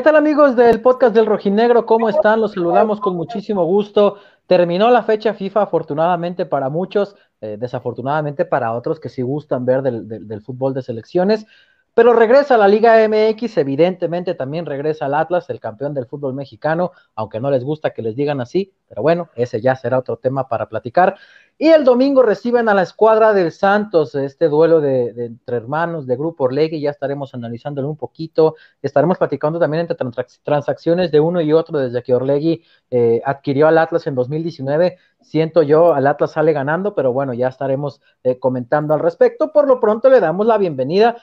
¿Qué tal amigos del podcast del Rojinegro? ¿Cómo están? Los saludamos con muchísimo gusto. Terminó la fecha FIFA, afortunadamente para muchos, eh, desafortunadamente para otros que sí gustan ver del, del, fútbol de selecciones. Pero regresa la Liga MX, evidentemente también regresa al Atlas, el campeón del fútbol mexicano, aunque no les gusta que les digan así, pero bueno, ese ya será otro tema para platicar. Y el domingo reciben a la escuadra del Santos, este duelo de, entre hermanos de Grupo Orlegui, ya estaremos analizándolo un poquito, estaremos platicando también entre transacciones de uno y otro desde que Orlegui eh, adquirió al Atlas en 2019, siento yo, al Atlas sale ganando, pero bueno, ya estaremos eh, comentando al respecto, por lo pronto le damos la bienvenida,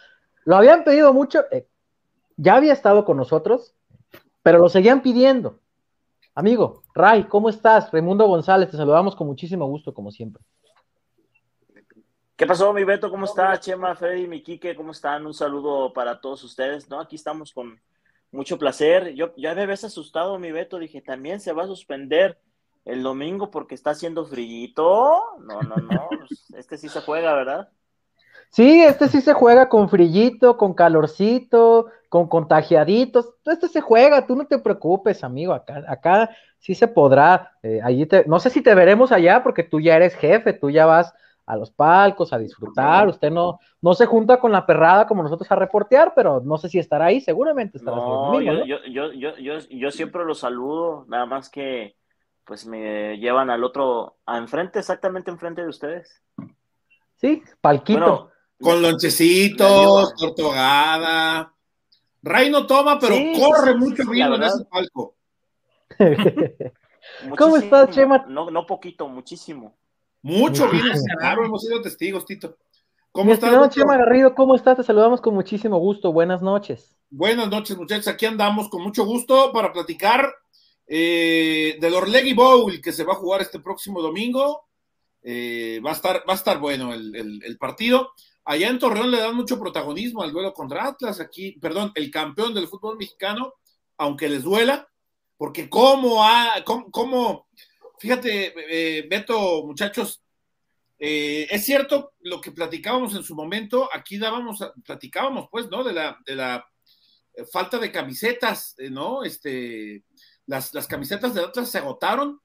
lo habían pedido mucho, eh, ya había estado con nosotros, pero lo seguían pidiendo, Amigo, Ray, ¿cómo estás? Raimundo González, te saludamos con muchísimo gusto, como siempre. ¿Qué pasó, mi Beto? ¿Cómo está? Chema, Freddy, mi Quique, ¿cómo están? Un saludo para todos ustedes, ¿no? Aquí estamos con mucho placer. Yo ya me ves asustado, mi Beto, dije, también se va a suspender el domingo porque está haciendo frillito. No, no, no, este sí se juega, ¿verdad? Sí, este sí se juega con frillito, con calorcito, con contagiaditos. Este se juega, tú no te preocupes, amigo. Acá, acá sí se podrá. Eh, allí te, no sé si te veremos allá porque tú ya eres jefe, tú ya vas a los palcos a disfrutar. Usted no, no se junta con la perrada como nosotros a reportear, pero no sé si estará ahí. Seguramente estará no, yo, yo, yo, yo, yo siempre lo saludo, nada más que pues me llevan al otro, a enfrente, exactamente enfrente de ustedes. Sí, palquito. Con lonchecitos, tortogada. Ray no toma, pero corre mucho vino en ese palco. ¿Cómo estás, Chema? No, no poquito, muchísimo. Mucho vino, claro, hemos sido testigos, Tito. ¿Cómo estás? Chema Garrido, ¿cómo estás? Te saludamos con muchísimo gusto. Buenas noches. Buenas noches, muchachos. Aquí andamos con mucho gusto para platicar eh, del Orlegui Bowl que se va a jugar este próximo domingo. Eh, va, a estar, va a estar bueno el partido. Allá en Torreón le dan mucho protagonismo al duelo contra Atlas, aquí, perdón, el campeón del fútbol mexicano, aunque les duela, porque cómo, ha, cómo, fíjate, eh, Beto, muchachos, eh, es cierto lo que platicábamos en su momento, aquí dábamos, platicábamos pues, ¿no? De la, de la eh, falta de camisetas, ¿no? Este, las, las camisetas de Atlas se agotaron,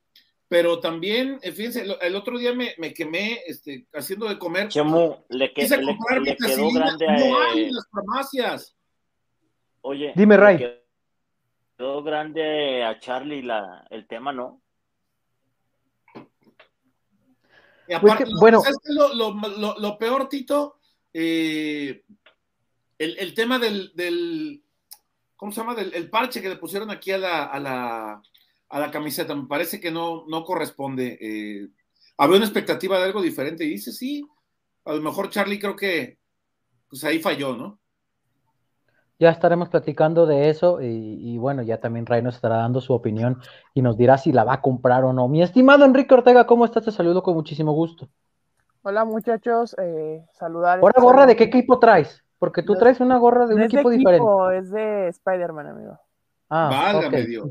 pero también, eh, fíjense, el otro día me, me quemé este, haciendo de comer. Chemo, le, que, le, le quedó grande a... No hay en las farmacias. Oye, dime, Ray. Quedó grande a Charlie la, el tema, ¿no? Y pues aparte, bueno, lo, lo, lo, lo, peor, Tito? Eh, el, el, tema del, del, ¿cómo se llama? Del el parche que le pusieron aquí a la, a la a la camiseta. Me parece que no, no corresponde. Eh, había una expectativa de algo diferente y dice, sí, a lo mejor Charlie creo que pues ahí falló, ¿no? Ya estaremos platicando de eso y, bueno, ya también Ray nos estará dando su opinión y nos dirá si la va a comprar o no. Mi estimado Enrique Ortega, ¿cómo estás? Te saludo con muchísimo gusto. Hola muchachos, eh, saludar. ¿Ahora gorra de qué equipo traes? Porque tú traes una gorra de un equipo, diferente. Es de Spider-Man, amigo. Ah, Válgame Dios.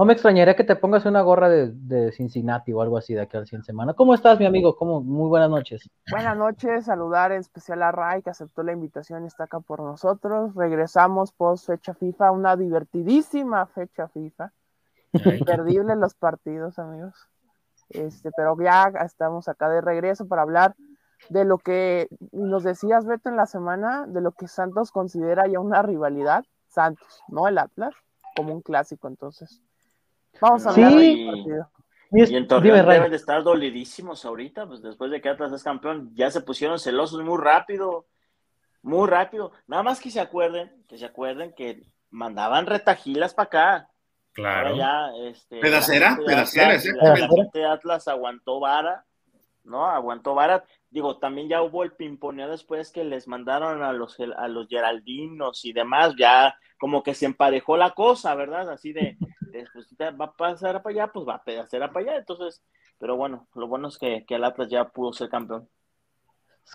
No me extrañaría que te pongas una gorra de, Cincinnati o algo así de aquí al 100 semana. ¿Cómo estás, mi amigo? ¿Cómo? Muy buenas noches. Buenas noches, saludar en especial a Ray, que aceptó la invitación y está acá por nosotros. Regresamos post fecha FIFA, una divertidísima fecha FIFA. Imperdible los partidos, amigos. Este, pero ya estamos acá de regreso para hablar de lo que nos decías, Beto, en la semana, de lo que Santos considera ya una rivalidad. Santos, no el Atlas, como un clásico, entonces Vamos a hablar sí. partido. Y en Torreón deben de estar dolidísimos ahorita, pues después de que Atlas es campeón, ya se pusieron celosos muy rápido, muy rápido. Nada más que se acuerden, que se acuerden que mandaban retajilas para acá. Claro. Ya, este, pedacera, pedacera, La Atlas aguantó vara, ¿no? Aguantó vara. Digo, también ya hubo el pimponeo después que les mandaron a los, a los Geraldinos y demás, ya como que se emparejó la cosa, ¿verdad? Así de, pues, va a pasar para allá, pues va a hacer para allá. Entonces, pero bueno, lo bueno es que, que el Atlas ya pudo ser campeón.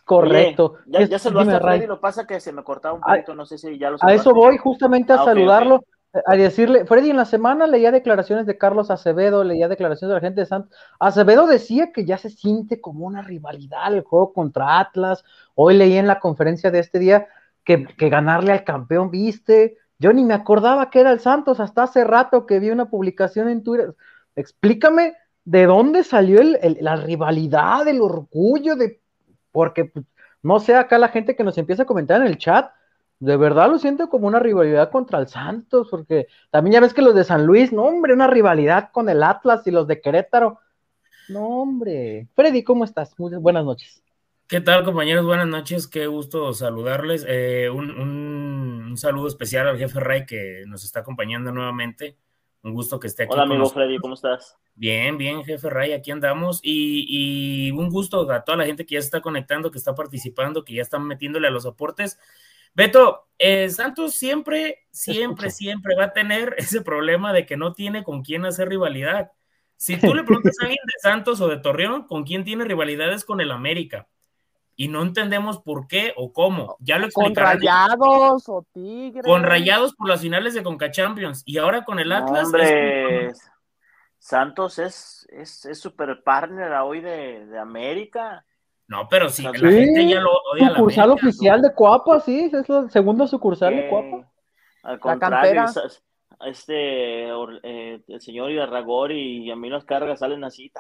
Correcto. ya, se lo hace Freddy, lo pasa que se me cortaba un poquito, no sé si ya lo A eso voy, justamente a ah, saludarlo, a decirle, Freddy, en la semana leía declaraciones de Carlos Acevedo, leía declaraciones de la gente de Santos. Acevedo decía que ya se siente como una rivalidad el juego contra Atlas. Hoy leí en la conferencia de este día que, que ganarle al campeón, viste, Yo ni me acordaba que era el Santos hasta hace rato que vi una publicación en Twitter. Explícame de dónde salió la rivalidad, el orgullo de. Porque, pues, no sé, acá la gente que nos empieza a comentar en el chat, de verdad lo siento como una rivalidad contra el Santos, porque también ya ves que los de San Luis, no, hombre, una rivalidad con el Atlas y los de Querétaro. No, hombre. Freddy, ¿cómo estás? Muy buenas noches. ¿Qué tal, compañeros? Buenas noches, qué gusto saludarles. Eh, un, saludo especial al jefe Ray que nos está acompañando nuevamente. Un gusto que esté aquí. Hola, amigo Freddy, ¿cómo estás? Bien, bien, jefe Ray, aquí andamos. Y, un gusto a toda la gente que ya se está conectando, que está participando, que ya están metiéndole a los aportes. Beto, eh, Santos siempre, siempre, siempre va a tener ese problema de que no tiene con quién hacer rivalidad. Si tú le preguntas a alguien de Santos o de Torreón, ¿con quién tiene rivalidades con el América? Y no entendemos por qué o cómo. Ya lo explicarán. Con Rayados o Tigres. Con Rayados por las finales de Conca Champions y ahora con el Atlas. hombre, Santos es es super partner hoy de, de, América. No, pero sí, la gente ya lo odia. Sucursal oficial de Cuapa, sí, es el segundo sucursal de Cuapa. Al contrario, este eh, el señor Ibarragor y a mí las cargas salen así.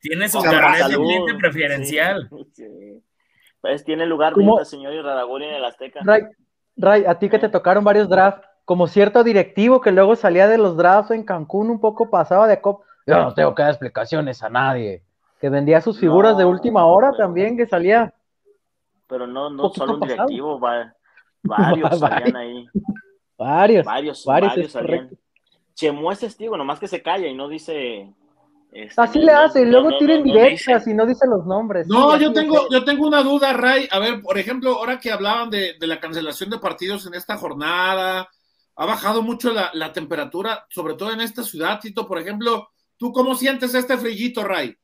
Tiene su carnet de cliente preferencial. sí. Pues tiene lugar señor Iraragorri en el Azteca. Ray, a ti que te tocaron varios drafts, como cierto directivo que luego salía de los drafts en Cancún, un poco pasaba de cop. Yo no tengo que dar explicaciones a nadie. Que vendía sus figuras de última hora también, que salía. Pero no, no solo un directivo, varios salían ahí. Varios. Varios, varios, salían. Chemo es testigo, nomás que se calla y no dice este, Así le hace, y luego tiren directas y no dice los nombres. No, yo tengo, yo tengo una duda, Ray. A ver, por ejemplo, ahora que hablaban de, la cancelación de partidos en esta jornada, ha bajado mucho la, temperatura, sobre todo en esta ciudad, Tito. Por ejemplo, ¿tú cómo sientes este frillito, Ray?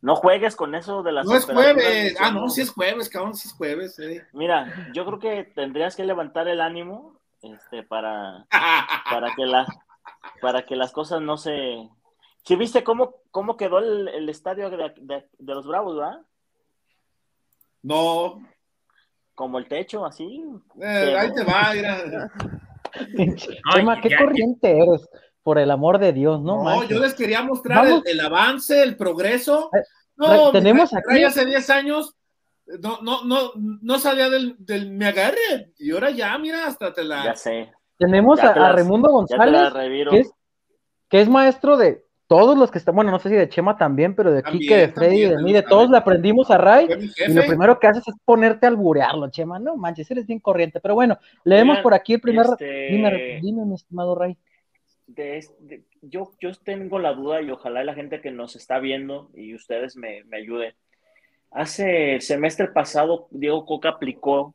No juegues con eso de las. No es jueves. Ah, no, si es jueves, cabrón, si es jueves. Mira, yo creo que tendrías que levantar el ánimo este, para, para que la para que las cosas no se... ¿Sí viste cómo, cómo quedó el, estadio de, los Bravos, verdad? No. Como el techo, así. Eh, ahí te va, mira. ¿qué corriente eres? Por el amor de Dios, ¿no? No, yo les quería mostrar el, avance, el progreso. Eh, no, tenemos aquí. Hace 10 años no, no, no, no salía del, del me agarre. Y ahora ya, mira, hasta te la. Ya sé. Tenemos a, Raimundo González, que es, maestro de todos los que están, bueno, no sé si de Chema también, pero de Kike, de Freddy, de mí, de todos le aprendimos a Ray, y lo primero que haces es ponerte a alburearlo, Chema, no manches, eres bien corriente, pero bueno, leemos por aquí el primer, este, dime, mi estimado Ray. yo, yo tengo la duda y ojalá la gente que nos está viendo y ustedes me, me ayuden. Hace el semestre pasado, Diego Coca aplicó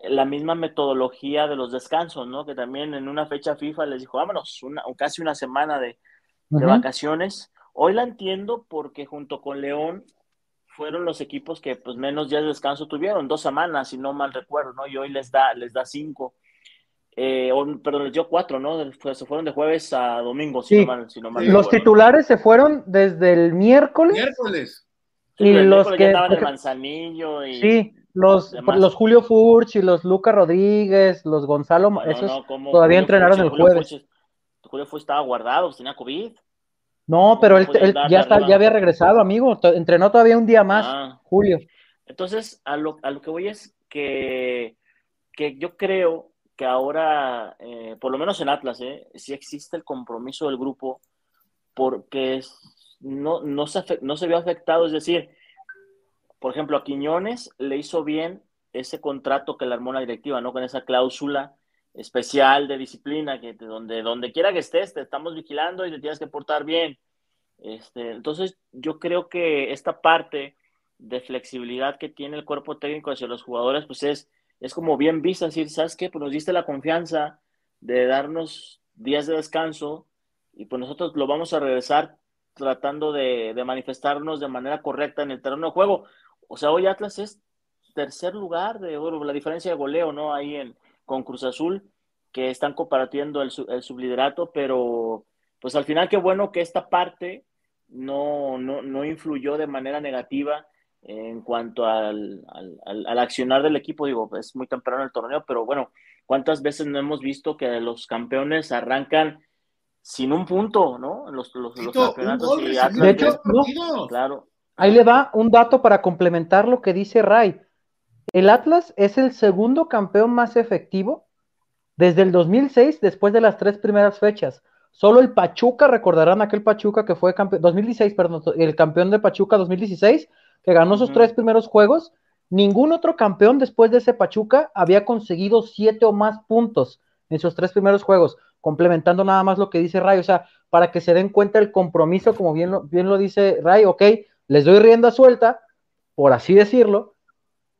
la misma metodología de los descansos, ¿no? Que también en una fecha FIFA les dijo, vámonos, una, casi una semana de, vacaciones. Hoy la entiendo porque junto con León fueron los equipos que pues menos días de descanso tuvieron, dos semanas, si no mal recuerdo, ¿no? Y hoy les da, les da cinco. Eh, perdón, les dio cuatro, ¿no? se fueron de jueves a domingo, si no mal, si no mal Los titulares se fueron desde el miércoles. Miércoles. y los que estaban en Manzanillo y... Sí, los, los Julio Furch y los Luca Rodríguez, los Gonzalo, esos todavía entrenaron el jueves. Julio, Furch estaba guardado, tenía COVID. No, pero él, ya, está, ya había regresado, amigo. Entrenó todavía un día más, ah. Julio. Entonces, a lo, a lo que voy es que, que yo creo que ahora, eh, por lo menos en Atlas, eh, sí existe el compromiso del grupo porque no, no, se, no se vio afectado, es decir, por ejemplo, a Quiñones le hizo bien ese contrato que le armó la directiva, ¿no? Con esa cláusula especial de disciplina, que donde, donde quiera que estés, te estamos vigilando y te tienes que portar bien. Este, entonces, yo creo que esta parte de flexibilidad que tiene el cuerpo técnico hacia los jugadores, pues es, es como bien vista, decir, ¿sabes qué? Pues nos diste la confianza de darnos días de descanso y pues nosotros lo vamos a regresar tratando de, de manifestarnos de manera correcta en el terreno de juego. O sea, hoy Atlas es tercer lugar de oro, la diferencia de goleo, ¿no? Ahí en, con Cruz Azul, que están compartiendo el, el subliderato, pero pues al final qué bueno que esta parte no, no, no influyó de manera negativa en cuanto al, al, accionar del equipo, digo, es muy temprano el torneo, pero bueno, ¿cuántas veces no hemos visto que los campeones arrancan sin un punto, ¿no? Los, los, campeonatos de hecho, claro. Ahí le va un dato para complementar lo que dice Ray. El Atlas es el segundo campeón más efectivo desde el 2006, después de las tres primeras fechas. Solo el Pachuca, recordarán aquel Pachuca que fue campeón, 2016, perdón, el campeón de Pachuca 2016, que ganó sus tres primeros juegos. Ningún otro campeón después de ese Pachuca había conseguido siete o más puntos en sus tres primeros juegos, complementando nada más lo que dice Ray, o sea, para que se den cuenta el compromiso, como bien lo, bien lo dice Ray, ok, les doy rienda suelta, por así decirlo,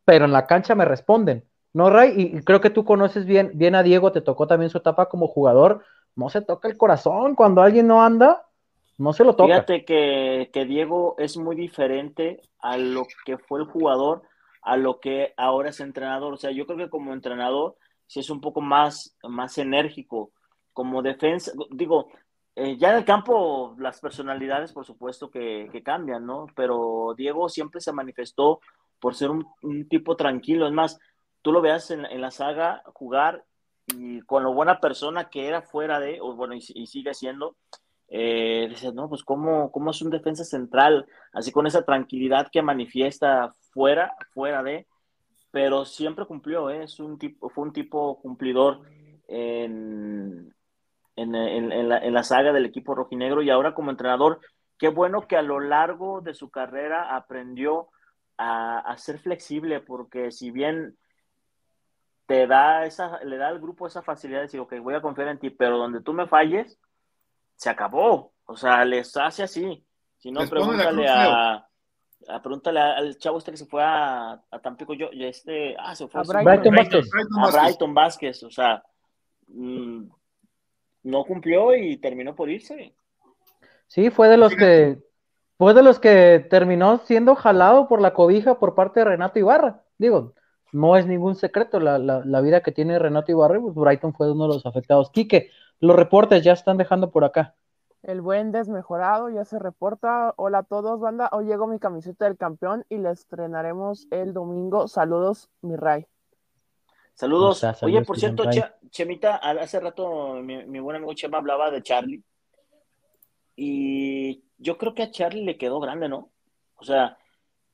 pero en la cancha me responden. ¿No, Ray? Y, creo que tú conoces bien, bien a Diego, te tocó también su etapa como jugador. No se toca el corazón cuando alguien no anda, no se lo toca. Fíjate que, que Diego es muy diferente a lo que fue el jugador, a lo que ahora es entrenador. O sea, yo creo que como entrenador sí es un poco más, más enérgico. Como defensa, digo, eh, ya en el campo las personalidades por supuesto que, cambian, ¿no? Pero Diego siempre se manifestó por ser un, tipo tranquilo. Es más, tú lo veas en, la saga jugar y con lo buena persona que era fuera de, o bueno, y, sigue siendo, eh, dices, no, pues ¿cómo, cómo es un defensa central, así con esa tranquilidad que manifiesta fuera, fuera de, pero siempre cumplió, ¿eh? es un tipo, fue un tipo cumplidor en, en, en, la, en la saga del equipo rojinegro y ahora como entrenador, qué bueno que a lo largo de su carrera aprendió a, ser flexible, porque si bien te da esa, le da al grupo esa facilidad de decir, ok, voy a confiar en ti, pero donde tú me falles, se acabó. O sea, les hace así. Si no, pregúntale a, a, pregúntale al chavo este que se fue a, a Tampico, yo, este, ah, se fue a Brighton, Vázquez. A Brighton Vázquez, o sea, mm, no cumplió y terminó por irse. Sí, fue de los que fue de los que terminó siendo jalado por la cobija por parte de Renato Ibarra. Digo, no es ningún secreto la, vida que tiene Renato Ibarra, pues Brighton fue uno de los afectados. Quique, los reportes ya están dejando por acá. El buen desmejorado ya se reporta. Hola a todos, banda. Hoy llegó mi camiseta del campeón y la estrenaremos el domingo. Saludos, mi Ray. Saludos. Oye, por cierto, Chemita, hace rato mi, mi buen amigo Chema hablaba de Charlie. Y yo creo que a Charlie le quedó grande, ¿no? O sea,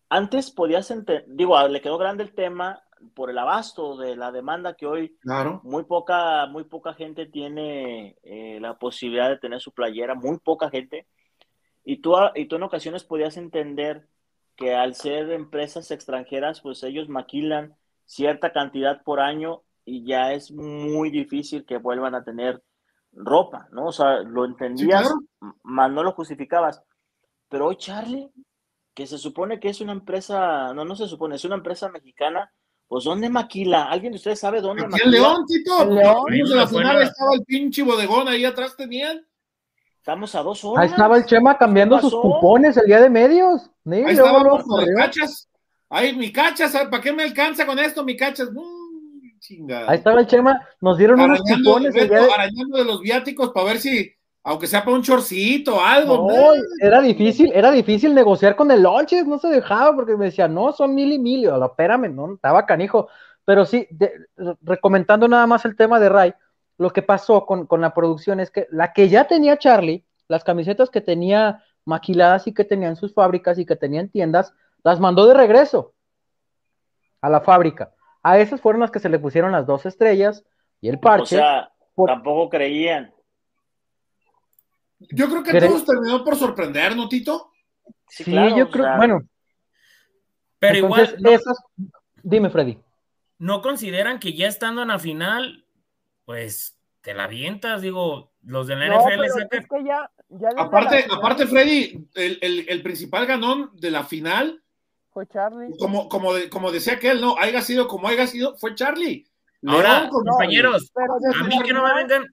antes podías entender, digo, le quedó grande el tema por el abasto de la demanda que hoy muy poca muy poca gente tiene eh, la posibilidad de tener su playera, muy poca gente. Y tú, y tú en ocasiones podías entender que al ser empresas extranjeras, pues ellos maquilan cierta cantidad por año y ya es muy difícil que vuelvan a tener ropa, ¿no? O sea, lo entendías, más no lo justificabas. Pero hoy Charlie, que se supone que es una empresa, no, no se supone, es una empresa mexicana, pues ¿dónde maquila? ¿Alguien de ustedes sabe dónde maquila? En León, Tito. León. de la final estaba el pinche bodegón ahí atrás tenían. Estamos a dos horas. Ahí estaba el Chema cambiando sus cupones el día de medios. ahí estaba los cachas. Ay, mi cachas, ¿para qué me alcanza con esto, mi cachas? Ahí estaba el Chema, nos dieron unos cupones. de... Arañando de los viáticos para ver si, aunque sea para un chorcito, algo. No, era difícil, era difícil negociar con el Lonches, no se dejaba porque me decía, no, son mil y mil. Yo, espérame, no, estaba canijo. Pero sí, recomendando nada más el tema de Ray, lo que pasó con, con la producción es que la que ya tenía Charlie, las camisetas que tenía maquiladas y que tenía en sus fábricas y que tenía en tiendas, las mandó de regreso a la fábrica. A esas fueron las que se le pusieron las dos estrellas y el parche. O sea, tampoco creían. Yo creo que todos terminó por sorprender, ¿no, Tito? Sí, yo creo, bueno. Pero igual. Dime, Freddy. ¿No consideran que ya estando en la final, pues te la avientas? Digo, los de la NFL es que ya, aparte, aparte, Freddy, el, el, el principal ganón de la final fue Charlie. Como, como, como decía aquel, no, haya sido como haya sido, fue Charlie. Ahora, compañeros, a mí que no me vengan,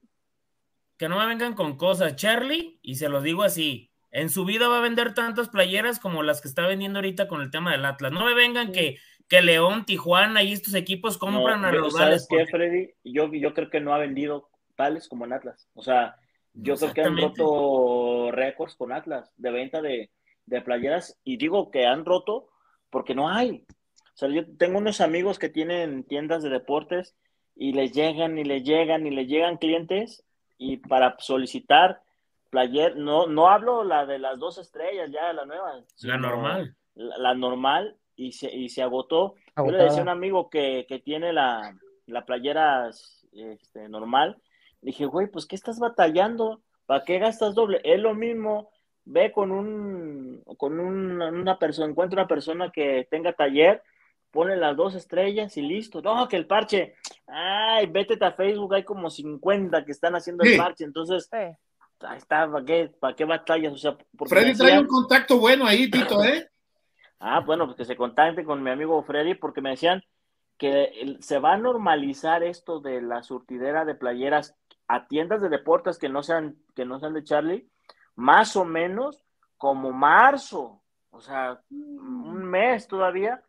que no me vengan con cosas. Charlie, y se lo digo así, en su vida va a vender tantas playeras como las que está vendiendo ahorita con el tema del Atlas. No me vengan que, que León, Tijuana y estos equipos compran a los ¿Sabes qué, Freddy? Yo, yo creo que no ha vendido tales como en Atlas. O sea, yo creo que han roto récords con Atlas de venta de, de playeras. Y digo que han roto porque no hay. O sea, yo tengo unos amigos que tienen tiendas de deportes y les llegan y les llegan y les llegan clientes y para solicitar player, no, no hablo la de las dos estrellas, ya la nueva. La normal. La, normal y se, y se agotó. Yo le decía a un amigo que, que tiene la, la playera este, normal, dije, güey, pues ¿qué estás batallando? ¿Para qué gastas doble? Es lo mismo, ve con un, con una persona, encuentra una persona que tenga taller, pone las dos estrellas y listo. No, que el parche, ay, vete a Facebook, hay como 50 que están haciendo el parche, entonces, ahí está, ¿para qué, ¿para qué batallas? O sea, Freddy trae un contacto bueno ahí, Tito, ¿eh? ah, bueno, pues que se contacte con mi amigo Freddy, porque me decían que se va a normalizar esto de la surtidera de playeras a tiendas de deportes que no sean, que no sean de Charlie, más o menos como marzo, o sea, un mes todavía.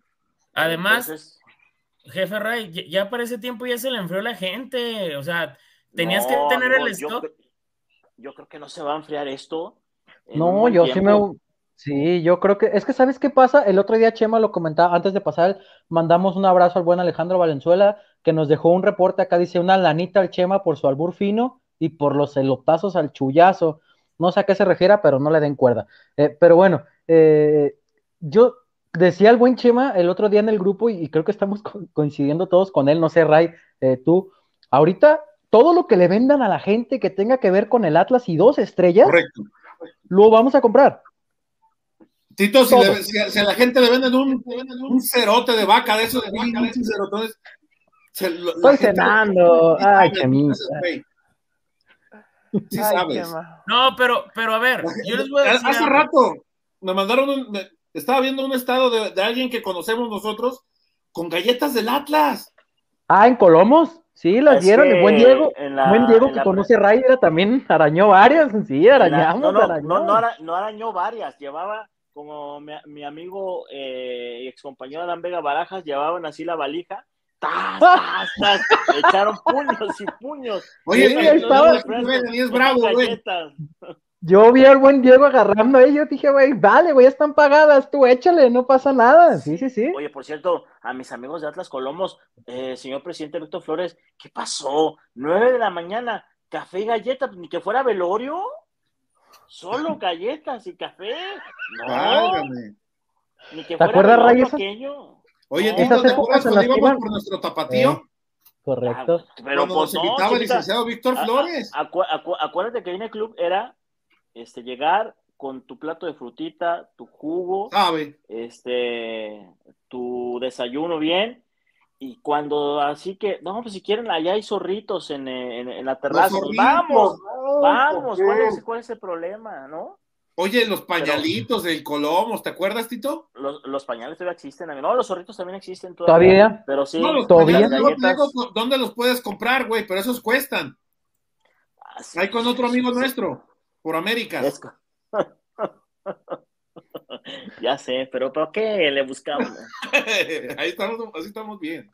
Además, jefe Ray, ya para ese tiempo ya se le enfrió la gente, o sea, tenías que tener el stock. Yo, creo que no se va a enfriar esto. No, yo sí me, Sí, yo creo que, es que ¿sabes qué pasa? El otro día Chema lo comentaba, antes de pasar, mandamos un abrazo al buen Alejandro Valenzuela, que nos dejó un reporte acá, dice una lanita al Chema por su albur fino y por los elotazos al chullazo. No sé a qué se refiera, pero no le den cuerda. Eh, pero bueno, eh, yo decía el buen Chema el otro día en el grupo, y, creo que estamos coincidiendo todos con él, no sé, Ray, eh, tú, ahorita todo lo que le vendan a la gente que tenga que ver con el Atlas y dos estrellas, lo vamos a comprar. Tito, si, a la gente le venden un, un cerote de vaca de esos de vaca, de esos cerotones. Estoy cenando. Ay, qué Sí sabes. No, pero, pero a ver, yo les voy a decir. Hace rato me mandaron un. estaba viendo un estado de, de, alguien que conocemos nosotros con galletas del Atlas. Ah, en Colomos. Sí, las dieron. El buen Diego, buen Diego que conoce a Ryder también arañó varias. Sí, arañamos. no, arañó. no, no, arañó varias. Llevaba como mi, amigo eh, y ex compañero Adán Vega Barajas llevaban así la valija, ¡tas, tas, tas! echaron puños y puños. Oye, ahí estaba, es bravo, güey. Yo vi al buen Diego agarrando ahí, yo dije, güey, vale, güey, están pagadas, tú échale, no pasa nada. Sí, sí, sí. Oye, por cierto, a mis amigos de Atlas Colomos, eh, señor presidente Víctor Flores, ¿qué pasó? Nueve de la mañana, café y galleta, ni que fuera velorio. Solo galletas y café. No. Ni que ¿Te acuerdas, Ray, Oye, no. ¿te acuerdas cuando íbamos por nuestro tapatío? Eh, correcto. Ah, pero cuando pues, nos invitaba el licenciado Víctor Flores. acuérdate que en el club era este, llegar con tu plato de frutita, tu jugo, ¿Sabe? este, tu desayuno bien, y cuando así que, no, pues si quieren, allá hay zorritos en, en, la terraza. vamos, vamos, ¿cuál es, el problema, no? Oye, los pañalitos del Colomos, ¿te acuerdas, Tito? Los, los, pañales todavía existen, no, los zorritos también existen todavía. Pero sí, todavía. ¿Dónde los puedes comprar, güey? Pero esos cuestan. Ah, hay con otro amigo nuestro, por América. ya sé, pero ¿para qué le buscamos? Ahí estamos, así estamos bien.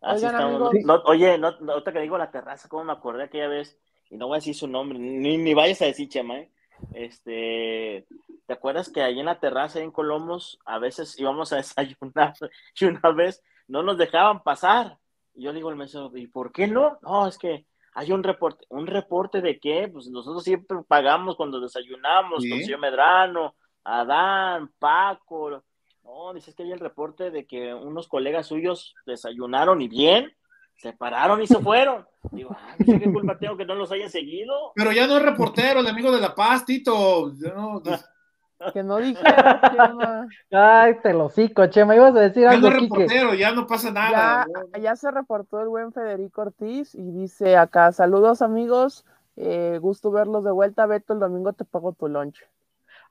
Así estamos. No, oye, no, otra que digo la terraza, ¿cómo me acordé aquella vez? Y no voy a decir su nombre, ni, ni vayas a decir Chema, ¿eh? Este, ¿te acuerdas que ahí en la terraza en Colomos a veces íbamos a desayunar y una vez no nos dejaban pasar? Y yo digo al mesero, ¿y por qué no? No, es que hay un reporte, ¿un reporte de qué? Pues nosotros siempre pagamos cuando desayunamos con señor Medrano, Adán, Paco. No, dices que hay el reporte de que unos colegas suyos desayunaron y bien, se pararon y se fueron. Digo, ah, no qué culpa tengo que no los hayan seguido. Pero ya no es reportero, el amigo de La Paz, Tito. Que no dijera, Chema. Ay, te lo cico, Chema. Ibas a decir algo, Ya no es reportero, ya no pasa nada. Ya, ya, se reportó el buen Federico Ortiz y dice acá, saludos amigos, eh, gusto verlos de vuelta. Beto, el domingo te pago tu lunch.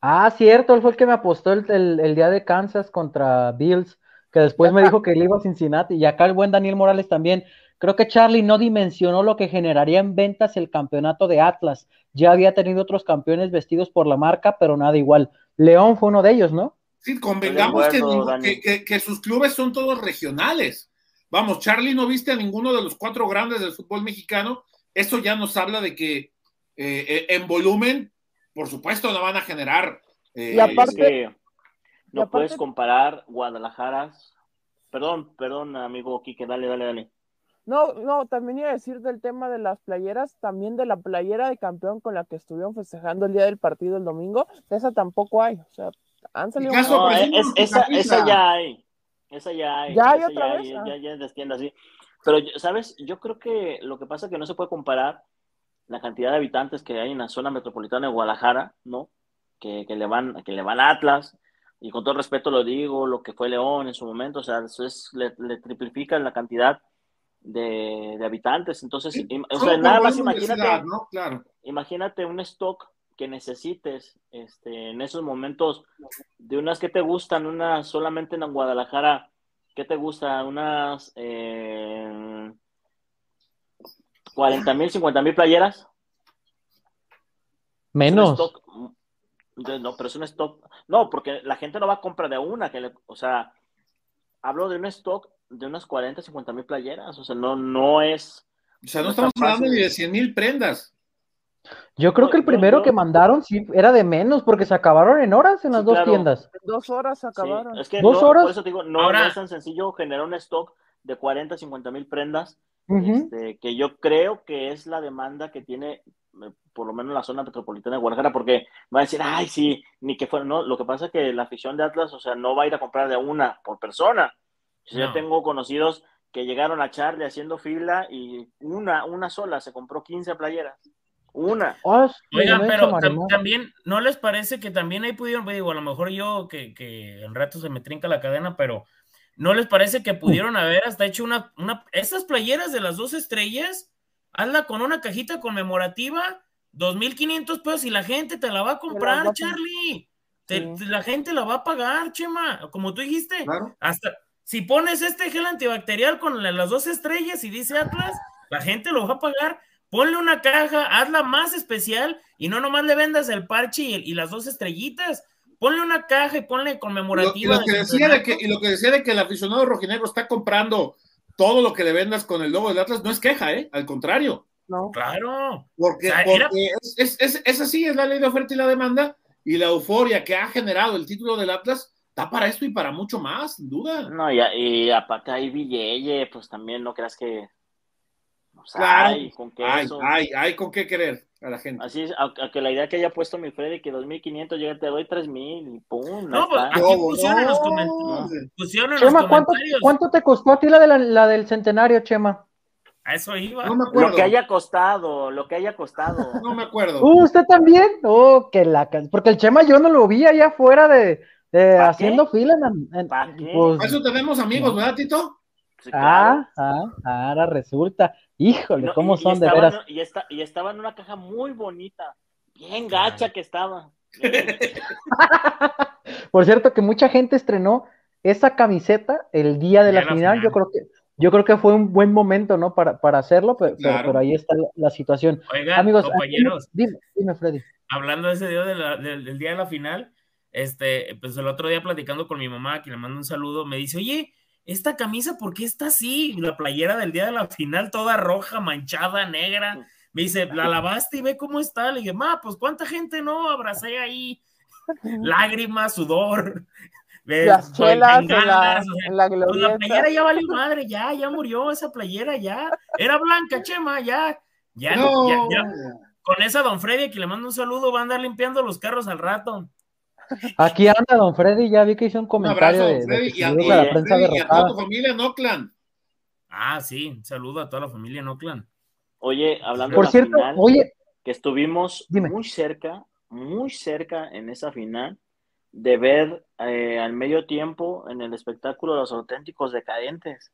Ah, cierto, él fue el que me apostó el, día de Kansas contra Bills, que después me dijo que él iba a Cincinnati. Y acá el buen Daniel Morales también. Creo que Charlie no dimensionó lo que generaría en ventas el campeonato de Atlas. Ya había tenido otros campeones vestidos por la marca, pero nada igual. León fue uno de ellos, ¿no? Sí, convengamos que, sus clubes son todos regionales. Vamos, Charlie no viste a ninguno de los cuatro grandes del fútbol mexicano. Eso ya nos habla de que eh, eh, en volumen por supuesto no van a generar. Eh, y aparte, No aparte- puedes comparar Guadalajara. Perdón, perdón, amigo Quique, dale, dale, dale. No, no, también iba a decir del tema de las playeras, también de la playera de campeón con la que estuvieron festejando el día del partido el domingo, esa tampoco hay, o sea, han salido caso No, es- esa, esa ya hay. Esa ya hay. ¿Ya hay otra ya vez? hay, Ah. Ya, ya en las tiendas, sí. Pero, yo- ¿sabes? Yo creo que lo que pasa es que no se puede comparar la cantidad de habitantes que hay en la zona metropolitana de Guadalajara, ¿no? Que, que le van, que le van a Atlas, y con todo respeto lo digo, lo que fue León en su momento, o sea, eso es, le, le triplifican la cantidad de, de habitantes. Entonces, o sea, nada más imagínate ¿no? Claro. imagínate un stock que necesites este, en esos momentos de unas que te gustan, unas solamente en Guadalajara, ¿qué te gusta? Unas eh, 40 mil, 50 mil playeras. Es un Menos. stock, de- no, pero es un stock. No, porque la gente no va a comprar de una, que le- o sea, hablo de un stock de unas 40, 50 mil playeras, o sea, no, no es. O sea, no No estamos hablando ni de 100 mil prendas. Yo creo No, que el primero que mandaron sí era de menos porque se acabaron en horas en las Sí, dos claro. tiendas. En dos horas se Sí, acabaron. es que ¿Dos no, horas? por eso te digo, no, Ahora- no es tan sencillo generar un stock de 40, 50 mil prendas, este, que yo creo que es la demanda que tiene, por lo menos la zona metropolitana de Guadalajara, porque va a decir, ay, sí, ni que fuera, no, lo que pasa es que la afición de Atlas, o sea, no va a ir a comprar de una por persona. Yo No. tengo conocidos que llegaron a Charlie haciendo fila y una, una sola se compró 15 playeras. Una. Ah, Oigan, pero también, ¿no les parece que también ahí pudieron, digo, a lo mejor yo que, que en rato se me trinca la cadena, pero ¿no les parece que pudieron haber hasta hecho una, una, esas playeras de las dos estrellas, hazla con una cajita conmemorativa, 2.500 pesos y la gente te la va a comprar, va a- Charlie. Te- Sí. te- la gente la va a pagar, Chema, como tú dijiste. Claro. Hasta si pones este gel antibacterial con la- las dos estrellas y dice Atlas, la gente lo va a pagar. Ponle una caja, hazla más especial y no nomás le vendas el parche y, las dos estrellitas. Ponle una caja y ponle Lo- y, conmemorativa. lo que de decía de que, y lo que decía de que el aficionado rojinegro está comprando todo lo que le vendas con el logo del Atlas no es queja, ¿eh? Al contrario. ¿no? Claro. Porque, O sea, era- porque es, es, es, es así, es la ley de oferta y la demanda, y la euforia que ha generado el título del Atlas da para esto y para mucho más, sin duda. No, y, y aparte hay billete, pues también no creas que. Claro. ay, con Ay, queso. ay, ay, con qué querer a la gente. Así es, a, a que la idea que haya puesto mi Freddy, que 2.500, llega, te doy 3.000 y pum. No, pues, está. aquí ¿Cómo? pusieron en los No. Pusieron en Chema, los ¿cuánto, comentarios. cuánto te costó a ti la, de la, la del centenario, Chema? A eso iba. No me acuerdo. Lo que haya costado, lo que haya costado. No me acuerdo. Uh, ¿Usted también? Oh, que la... Porque el Chema yo no lo vi allá afuera de, de ¿Pa' haciendo fila. En, en- ¿Pa' qué? pues, Para eso tenemos amigos, ¿verdad, Tito? Sí, claro. ah, ah, ahora resulta. Híjole, No, ¿cómo y- y son de veras? en- y, esta- y estaba en una caja muy bonita, bien gacha que estaba. Por cierto, que mucha gente estrenó esa camiseta el día de la la final. final. Yo creo que yo creo que fue un buen momento, ¿no? Para, para hacerlo, pero, pero- Claro. pero ahí está la, la situación. Oigan, Amigos, compañeros, dime, dime, Freddy. hablando de ese día de la- del, del día de la final, este, pues el otro día platicando con mi mamá, que le mando un saludo, me dice, oye, esta camisa, ¿por qué está así? La playera del día de la final, toda roja, manchada, negra. Me dice, ¿la lavaste y ve cómo está? Le dije, ma, pues cuánta gente no abracé ahí, lágrimas, sudor. Las chelas en la, o sea, la pues la playera ya valió madre, ya, ya murió esa playera, ya. Era blanca, Chema, ya. Ya, No. ya, ya. Con esa don Freddy, que le mando un saludo, va a andar limpiando los carros al rato. Aquí anda don Freddy, ya vi que hizo un Un comentario abrazo, de, Freddy, y a, la prensa Freddy y a toda tu familia en Oakland. Ah, sí, un saludo a toda la familia en Oakland. Oye, hablando Por de la cierto, final, oye, que estuvimos Dime. muy cerca, muy cerca en esa final de ver eh, al medio tiempo en el espectáculo Los Auténticos Decadentes.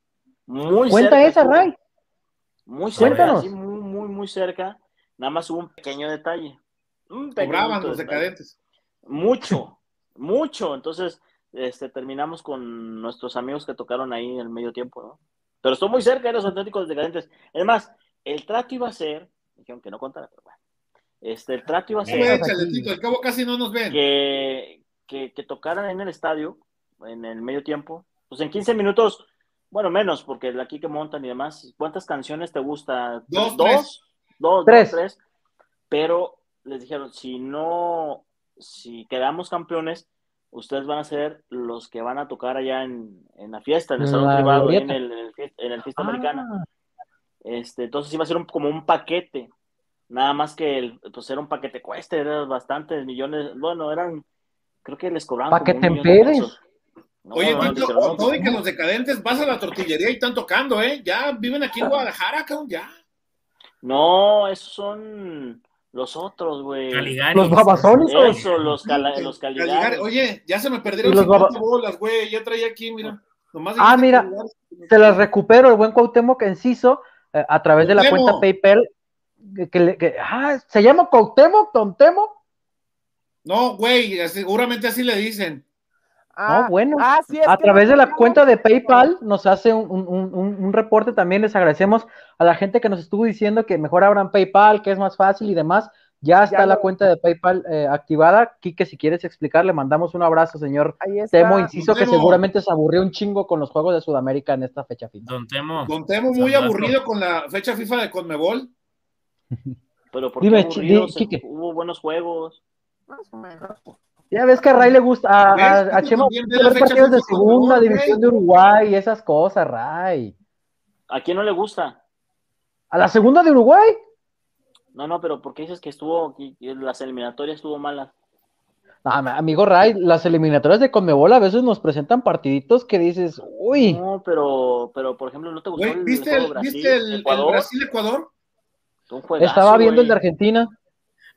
Muy cuenta cerca esa. Ray. Muy cerca, Cuéntanos. así muy, muy, muy cerca. Nada más hubo un pequeño detalle. Un Cobraban los detalle. decadentes. Mucho, mucho. Entonces, este, terminamos con nuestros amigos que tocaron ahí en el medio tiempo, ¿no? Pero estuvo muy cerca de los auténticos decadentes. Es más, el trato iba a ser, dijeron que no contara, pero bueno. Este, el trato iba a ser al cabo casi no nos ven. que, que, que tocaran en el estadio, en el medio tiempo. Pues en 15 minutos, bueno, menos, porque de aquí que montan y demás. ¿Cuántas canciones te gusta? Dos, dos, tres. dos, Tres. dos, tres. Pero les dijeron, si no, si quedamos campeones, ustedes van a ser los que van a tocar allá en, la fiesta, en el salón privado, en el, en el, fiesta americana. Ah. Este, entonces iba a ser un, como un paquete, nada más que el, pues era un paquete cueste, eran bastantes millones, bueno, eran, creo que les cobraban. Paquete en pedes. Oye, no, no, que los decadentes vas a la tortillería y están tocando, ¿eh? Ya viven aquí en Guadalajara, cabrón, ya. No, esos son los otros, güey. Los babasónicos. Eso, los, los Caligaris. Oye, ya se me perdieron 50 bolas, güey. Ya traía aquí, mira. ah, mira, te las recupero, el buen Cuauhtémoc Enciso, eh, a través de la cuenta PayPal. Que, que, ah, ¿Se llama Cuauhtémoc, Tontemo? No, güey, seguramente así le dicen. Ah, bueno, ah, a través de la cuenta de PayPal nos hace un, reporte también. Les agradecemos a la gente que nos estuvo diciendo que mejor abran PayPal, que es más fácil y demás. Ya está la cuenta de PayPal eh, activada. Quique, si quieres explicar, le mandamos un abrazo, señor Temo. Inciso que seguramente se aburrió un chingo con los Juegos de Sudamérica en esta fecha FIFA. Don Temo. Don Temo muy aburrido con la fecha FIFA de Conmebol. Pero porque Dime, hubo buenos juegos. Más o menos. Ya ves que a Ray le gusta, a, a, a Chema los partidos de segunda división de Uruguay y esas cosas, Ray. ¿A quién no le gusta? ¿A la segunda de Uruguay? No, no, pero ¿por qué dices que estuvo, las eliminatorias estuvo malas? amigo Ray, las eliminatorias de Conmebol a veces nos presentan partiditos que dices, uy. No, pero, pero por ejemplo, ¿no te gustó el, ¿viste el, Brasil, ¿viste el, Brasil-Ecuador? Estaba viendo el de Argentina.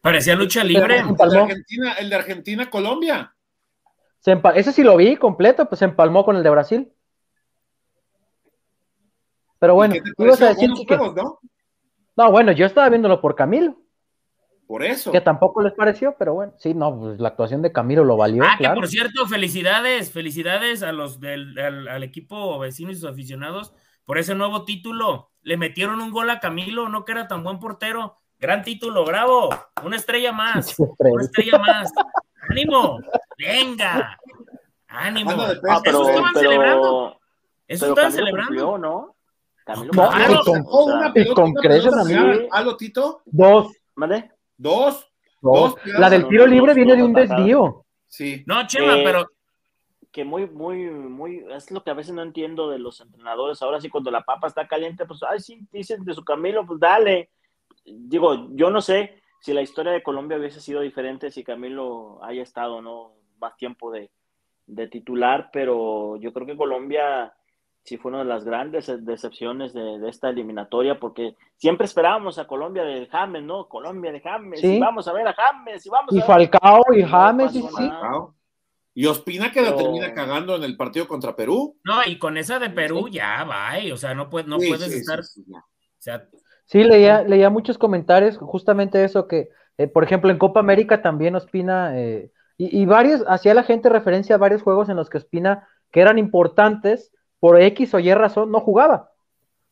Parecía lucha libre. El de Argentina, el de Argentina Colombia. ese sí lo vi completo, pues se empalmó con el de Brasil. Pero bueno, ibas a decir que... ¿no? no, bueno, yo estaba viéndolo por Camilo. Por eso. Que tampoco les pareció, pero bueno, sí, no, pues la actuación de Camilo lo valió. Ah, que por cierto, felicidades, felicidades a los del al, equipo vecino y sus aficionados por ese nuevo título. Le metieron un gol a Camilo, no que era tan buen portero. Gran título, bravo. Una estrella más. Una estrella más. ¡Ánimo! ¡Venga! ¡Ánimo! Ah, pero, Eso estaban celebrando. Eso estaban celebrando. ¿no? Camilo no, claro. con, una pelota, con creces, amigo. ¿Algo, Tito? Dos. ¿Vale? Dos. Dos. La del tiro libre viene de un desvío. Sí. No, Chema, eh, pero que muy, muy, muy, es lo que a veces no entiendo de los entrenadores. Ahora sí, cuando la papa está caliente, pues, ay, sí, dicen de su Camilo, pues dale digo, yo no sé si la historia de Colombia hubiese sido diferente si Camilo haya estado no más tiempo de, titular, pero yo creo que Colombia sí fue una de las grandes decepciones de, esta eliminatoria, porque siempre esperábamos a Colombia de James, ¿no? Colombia de James, y vamos a ver a James, y vamos y Falcao y James, y sí. Y Ospina que la termina cagando en el partido contra Perú. No, y con esa de Perú ya va, o sea, no, puedes, no puedes estar. O sea, Sí, leía, leía muchos comentarios, justamente eso, que, eh, por ejemplo, en Copa América también Ospina, eh, y, varios, hacía la gente referencia a varios juegos en los que Ospina, que eran importantes, por X o Y razón, no jugaba.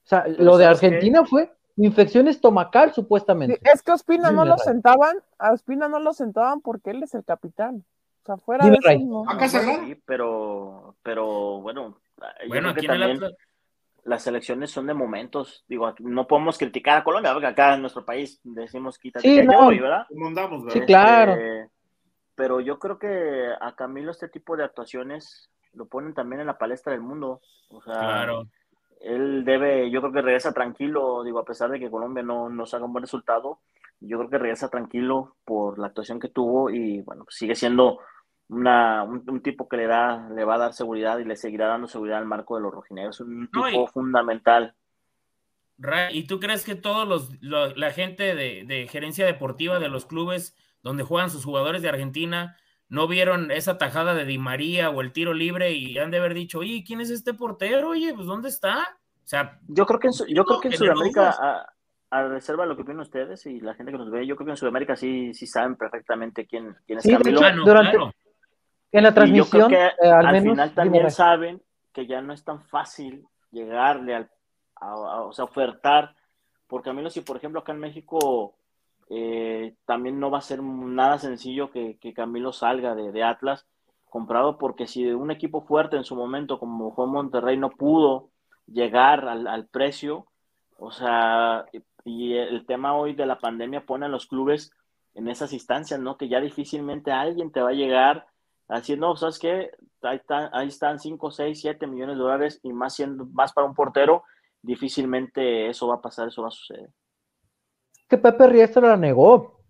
O sea, lo de Argentina fue infección estomacal, supuestamente. es que Ospina no lo sentaban, a Ospina no lo sentaban porque él es el capitán. O sea, fuera de eso, sí, pero, pero bueno, bueno, aquí en el las elecciones son de momentos. Digo, no podemos criticar a Colombia, porque acá en nuestro país decimos quítate sí, no. ¿verdad? Sí, claro. Este, pero yo creo que a Camilo este tipo de actuaciones lo ponen también en la palestra del mundo. O sea, claro. él debe, yo creo que regresa tranquilo, digo, a pesar de que Colombia no nos haga un buen resultado, yo creo que regresa tranquilo por la actuación que tuvo y bueno, sigue siendo una, un, tipo que le da, le va a dar seguridad y le seguirá dando seguridad al marco de los rojinegros. Un tipo fundamental. ¿Y tú crees que todos los, la gente de, gerencia deportiva de los clubes donde juegan sus jugadores de Argentina no vieron esa tajada de Di María o el tiro libre y han de haber dicho, oye, ¿quién es este portero? Oye, pues ¿dónde está? O sea, yo creo que en, yo creo que en Sudamérica, a, reserva de lo que opinan ustedes y la gente que nos ve, yo creo que en Sudamérica sí, sí saben perfectamente quién, quién es Camilo. durante, en la transmisión, yo creo que eh, al, final también saben que ya no es tan fácil llegarle al, a, o sea, ofertar, porque a menos si, por ejemplo, acá en México eh, también no va a ser nada sencillo que, Camilo salga de, Atlas comprado, porque si un equipo fuerte en su momento, como fue Monterrey, no pudo llegar al, al precio, o sea, y el tema hoy de la pandemia pone a los clubes en esas instancias, ¿no? Que ya difícilmente alguien te va a llegar Así, no, ¿sabes qué? Ahí, ahí están 5, 6, 7 millones de dólares y más, siendo, más para un portero, difícilmente eso va a pasar, eso va a suceder. Que Pepe Riestra la negó.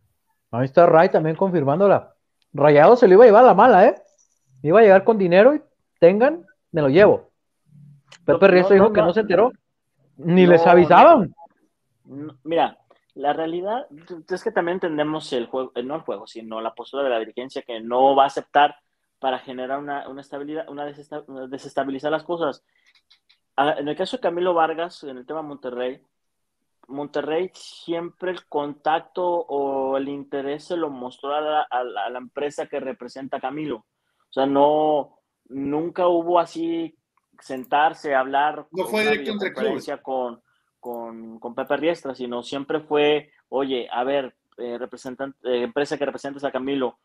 Ahí está Ray también confirmándola. Rayado se lo iba a llevar a la mala, ¿eh? Iba a llegar con dinero y tengan, me lo llevo. Pepe Riestra dijo que no se enteró. Ni les avisaban. Mira, la realidad es que también entendemos el juego, eh, no el juego, sino la postura de la dirigencia que no va a aceptar para generar una, estabilidad, una desestabilizar las cosas. Ah, en el caso de Camilo Vargas, en el tema Monterrey, Monterrey siempre el contacto o el interés se lo mostró a la, empresa que representa a Camilo. O sea, no, nunca hubo así sentarse, hablar no fue directo entre con, con, con, Pepe Riestra, sino siempre fue, oye, a ver, eh, representante, eh, empresa que representas a Camilo,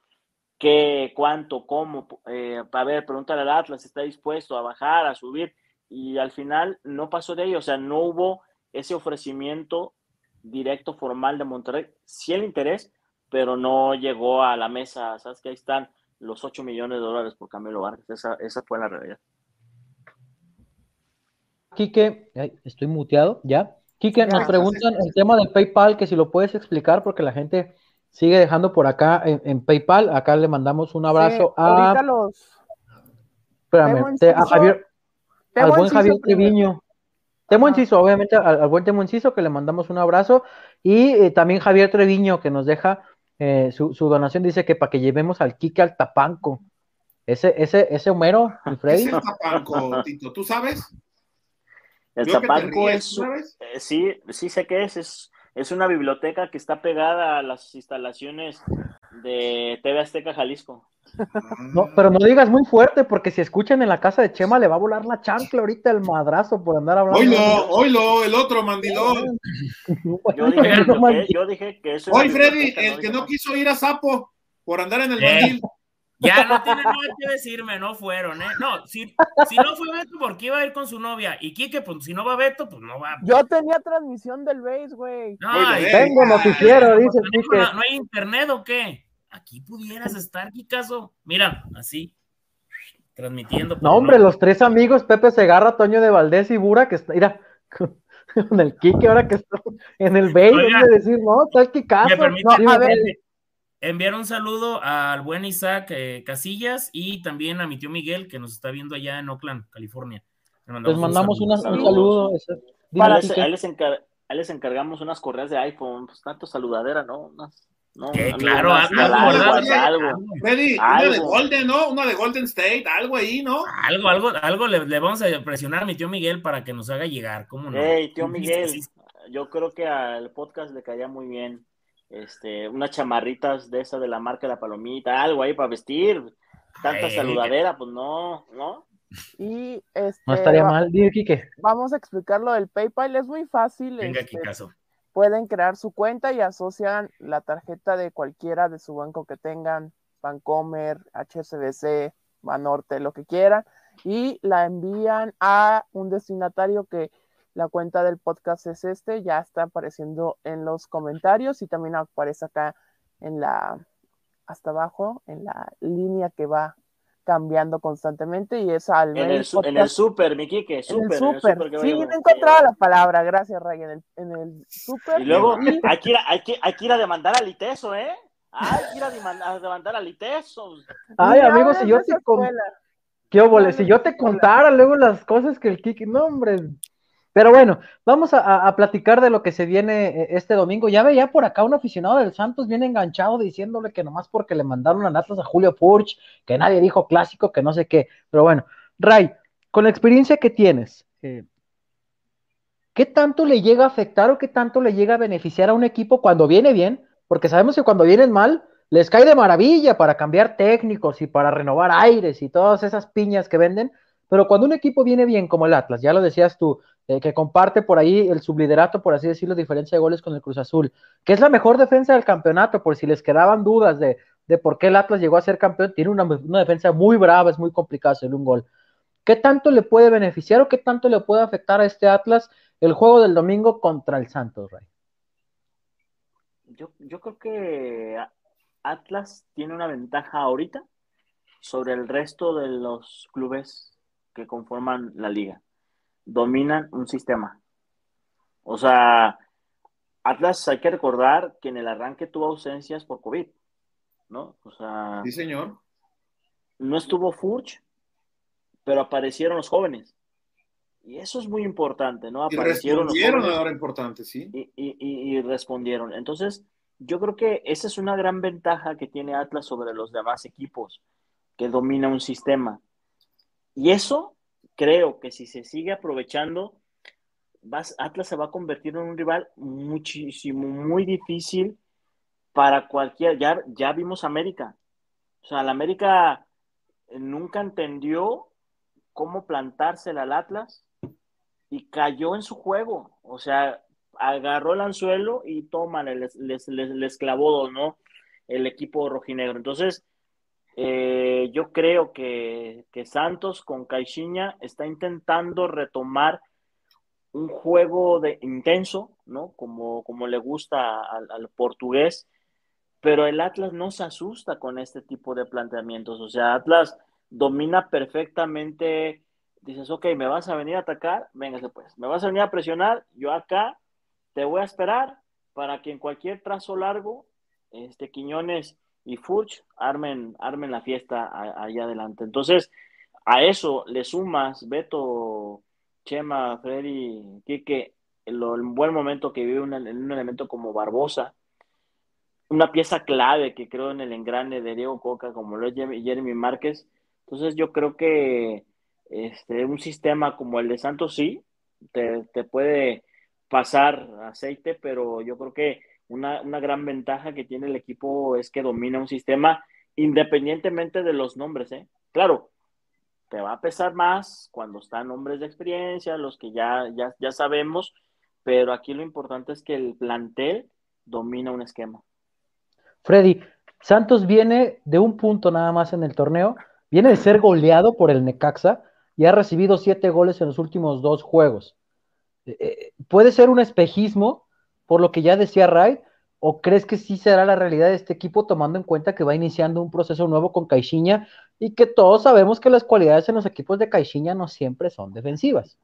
¿qué, cuánto, cómo? Eh, a ver, pregúntale al Atlas, ¿está dispuesto a bajar, a subir? Y al final no pasó de ello, o sea, no hubo ese ofrecimiento directo, formal de Monterrey, sí el interés, pero no llegó a la mesa, ¿sabes? Que ahí están los 8 millones de dólares por Camilo Vargas, esa, esa fue la realidad. Quique, estoy muteado, ¿ya? Quique, nos preguntan el tema del PayPal, que si lo puedes explicar, porque la gente sigue dejando por acá en, PayPal. Acá le mandamos un abrazo a. Ahorita los. Espérame, a Javier. Al buen Javier Treviño. Temo Enciso, obviamente al, buen Temo Enciso, que le mandamos un abrazo. Y eh, también Javier Treviño, que nos deja eh, su, donación, dice que para que llevemos al Quique al Tapanco. Ese, ese, ese Homero, el Freddy. ¿Qué es el Tapanco, Tito? ¿Tú sabes? El Tapanco es. Eh, sí, sí sé qué es. es. Es una biblioteca que está pegada a las instalaciones de TV Azteca Jalisco. No, pero no digas muy fuerte, porque si escuchan en la casa de Chema le va a volar la chancla ahorita el madrazo por andar hablando. Oilo, oilo, el otro mandilón. Yo dije, que, eso. Hoy, Freddy, el que no quiso ir a Sapo por andar en el eh, mandil. Ya no tiene nada que decirme, no fueron, ¿eh? No, si, si no fue Beto, porque iba a ir con su novia. Y Kike, pues si no va Beto, pues no va. Yo tenía transmisión del base, güey. No, tengo noticiero, dice no, ¿No hay internet o qué? Aquí pudieras estar, Kikazo. Mira, así, transmitiendo. No, hombre, los tres amigos, Pepe Segarra, Toño de Valdés y Bura, que está, mira, con el Kike ahora que está en el base, de decir, no, está el Kikazo. a ver, Enviar un saludo al buen Isaac eh, Casillas y también a mi tío Miguel, que nos está viendo allá en Oakland, California. Les mandamos, un, saludo. Para a les, encargamos unas correas de iPhone, pues tanto saludadera, ¿no? no claro, algo, algo, una de Golden, ¿no? Una de Golden State, algo ahí, ¿no? Algo, algo, algo le, vamos a presionar a mi tío Miguel para que nos haga llegar, ¿cómo no? Hey, tío Miguel, yo creo que al podcast le caía muy bien este, unas chamarritas de esa de la marca de la palomita, algo ahí para vestir, tanta saludadera, pues no, ¿no? Y este, no estaría mal, dime Kike. Vamos a explicar lo del PayPal, es muy fácil. Venga, este, caso. Pueden crear su cuenta y asocian la tarjeta de cualquiera de su banco que tengan, Bancomer, HSBC, Banorte, lo que quieran, y la envían a un destinatario que la cuenta del podcast es este, ya está apareciendo en los comentarios y también aparece acá en la, hasta abajo, en la línea que va cambiando constantemente y es al en el, en el super, mi Kike, super, en el super. sí, no encontraba la palabra, gracias Ray, en el, en el super. Y luego hay, que ir a, hay, que, hay que ir a demandar al ITESO, ¿eh? Hay que ir a demandar, al ITESO. Ay, amigos, si yo te ¿Qué Si yo te contara luego las cosas que el Kike, no, hombre, pero bueno, vamos a, platicar de lo que se viene eh, este domingo. Ya veía por acá un aficionado del Santos bien enganchado diciéndole que nomás porque le mandaron a Atlas a Julio Furch, que nadie dijo clásico, que no sé qué. Pero bueno, Ray, con la experiencia que tienes, eh, ¿qué tanto le llega a afectar o qué tanto le llega a beneficiar a un equipo cuando viene bien? Porque sabemos que cuando vienen mal, les cae de maravilla para cambiar técnicos y para renovar aires y todas esas piñas que venden. Pero cuando un equipo viene bien como el Atlas, ya lo decías tú, eh, que comparte por ahí el subliderato, por así decirlo, diferencia de goles con el Cruz Azul, que es la mejor defensa del campeonato, por si les quedaban dudas de, por qué el Atlas llegó a ser campeón, tiene una, defensa muy brava, es muy complicado hacer un gol. ¿Qué tanto le puede beneficiar o qué tanto le puede afectar a este Atlas el juego del domingo contra el Santos, Rey? Yo, yo creo que Atlas tiene una ventaja ahorita sobre el resto de los clubes que conforman la liga. Dominan un sistema. O sea, Atlas hay que recordar que en el arranque tuvo ausencias por COVID, ¿no? O sea, sí, señor. No estuvo Furch, pero aparecieron los jóvenes. Y eso es muy importante, ¿no? Aparecieron y respondieron los jóvenes, importante, sí. Y, y, y, respondieron. Entonces, yo creo que esa es una gran ventaja que tiene Atlas sobre los demás equipos, que domina un sistema. Y eso creo que si se sigue aprovechando, Atlas se va a convertir en un rival muchísimo, muy difícil para cualquier. Ya, ya vimos América. O sea, la América nunca entendió cómo plantársela al Atlas y cayó en su juego. O sea, agarró el anzuelo y toma, les, les, clavó dos, ¿no? El equipo rojinegro. Entonces, eh, yo creo que, que Santos con Caixinha está intentando retomar un juego de intenso, ¿no? Como, como le gusta al, portugués, pero el Atlas no se asusta con este tipo de planteamientos. O sea, Atlas domina perfectamente. Dices, ok, me vas a venir a atacar, véngase pues, me vas a venir a presionar, yo acá te voy a esperar para que en cualquier trazo largo, este Quiñones y Furch armen, armen la fiesta allá adelante. Entonces, a eso le sumas, Beto, Chema, Freddy, Kike, el, el buen momento que vive un, un elemento como Barbosa, una pieza clave que creo en el engrane de Diego Coca, como lo es Jeremy Márquez. Entonces yo creo que este, un sistema como el de Santos sí, te, puede pasar aceite, pero yo creo que una, una, gran ventaja que tiene el equipo es que domina un sistema independientemente de los nombres. ¿eh? Claro, te va a pesar más cuando están hombres de experiencia, los que ya, ya, ya sabemos, pero aquí lo importante es que el plantel domina un esquema. Freddy, Santos viene de un punto nada más en el torneo, viene de ser goleado por el Necaxa y ha recibido siete goles en los últimos dos juegos. Eh, eh, ¿Puede ser un espejismo, por lo que ya decía Ray, ¿O crees que sí será la realidad de este equipo tomando en cuenta que va iniciando un proceso nuevo con Caixinha y que todos sabemos que las cualidades en los equipos de Caixinha no siempre son defensivas?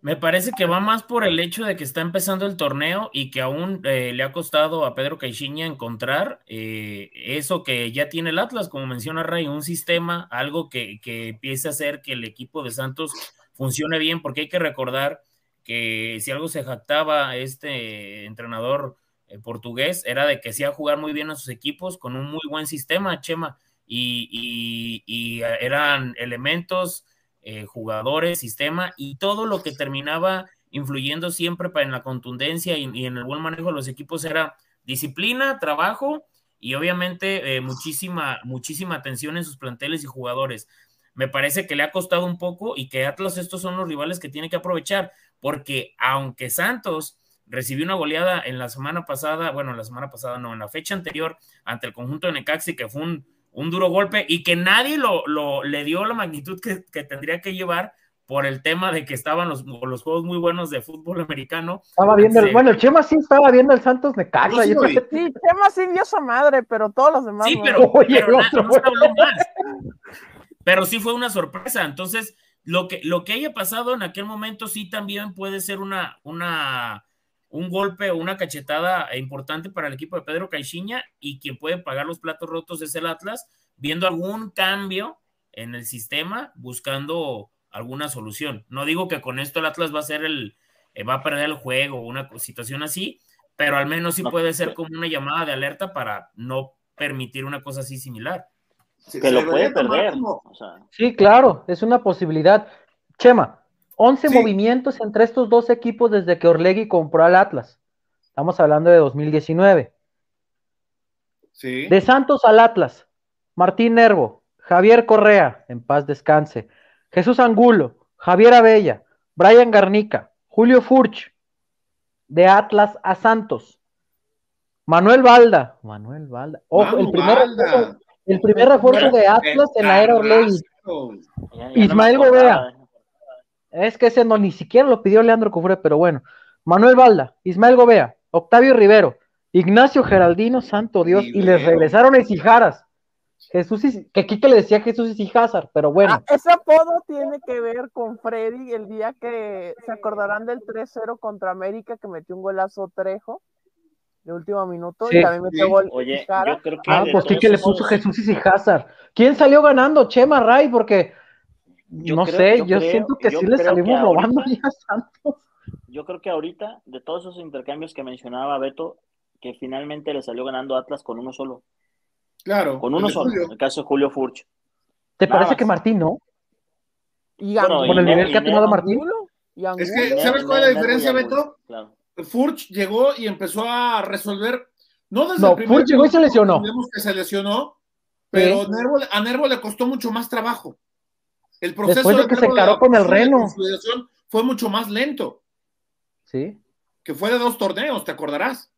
Me parece que va más por el hecho de que está empezando el torneo y que aún eh, le ha costado a Pedro Caixinha encontrar eh, eso que ya tiene el Atlas, como menciona Ray, un sistema, algo que, que empiece a hacer que el equipo de Santos funcione bien, porque hay que recordar que si algo se jactaba este entrenador eh, portugués era de que hacía jugar muy bien a sus equipos con un muy buen sistema, Chema, y, eran elementos, eh, jugadores, sistema y todo lo que terminaba influyendo siempre en la contundencia y, en el buen manejo de los equipos era disciplina, trabajo y obviamente eh, muchísima, muchísima atención en sus planteles y jugadores. Me parece que le ha costado un poco y que Atlas estos son los rivales que tiene que aprovechar porque aunque Santos recibió una goleada en la semana pasada, bueno, la semana pasada no, en la fecha anterior ante el conjunto de Necaxi, que fue un, duro golpe y que nadie lo, le dio la magnitud que, tendría que llevar por el tema de que estaban los, los juegos muy buenos de fútbol americano. Estaba viendo, el, bueno, Chema sí estaba viendo el Santos Necaxa. Sí, Chema sí vio su madre, pero todos los demás. Sí, pero, pero sí fue una sorpresa. Entonces, lo que, lo que haya pasado en aquel momento sí también puede ser una, una, un golpe o una cachetada importante para el equipo de Pedro Caixinha y quien puede pagar los platos rotos es el Atlas, viendo algún cambio en el sistema, buscando alguna solución. No digo que con esto el Atlas va a ser el, eh, va a perder el juego o una situación así, pero al menos sí puede ser como una llamada de alerta para no permitir una cosa así similar que lo puede perder. Sí, claro, es una posibilidad. Chema, 11 movimientos entre estos dos equipos desde que Orlegui compró al Atlas. Estamos hablando de 2019. Sí. De Santos al Atlas, Martín Nervo, Javier Correa, en paz descanse, Jesús Angulo, Javier Abella, Brian Garnica, Julio Furch, de Atlas a Santos, Manuel Balda, Manuel Balda, ojo, el primer el primer refuerzo de Atlas en la era Orlegui. Ismael Gobea. Es que ese no ni siquiera lo pidió Leandro Cufre, pero bueno. Manuel Balda, Ismael Gobea, Octavio Rivero, Ignacio Geraldino, santo Dios, y les regresaron Esijaras. Jesús y, que Kike le decía Jesús y Hazard, pero bueno. Ah, ese apodo tiene que ver con Freddy el día que se acordarán del 3-0 contra América que metió un golazo Trejo de último minuto y también metió gol. Oye, yo creo que ah, pues Kike le puso Jesús y Hazard. ¿Quién salió ganando? Chema Ray, porque no sé, yo, siento que sí le salimos robando a Santos. Yo creo que ahorita, de todos esos intercambios que mencionaba Beto, que finalmente le salió ganando Atlas con uno solo. Claro. Con uno solo, en el caso de Julio Furch. ¿Te parece que Martín no? Y con el nivel que ha tenido Martín. Es que, ¿sabes cuál es la diferencia, Beto? Claro. Furch llegó y empezó a resolver. No desde el primer Furch llegó y se lesionó. que se lesionó, pero a Nervo le costó mucho más trabajo. El proceso Después de que se encaró con el Reno. Fue mucho más lento. Sí. Que fue de dos torneos, ¿te acordarás?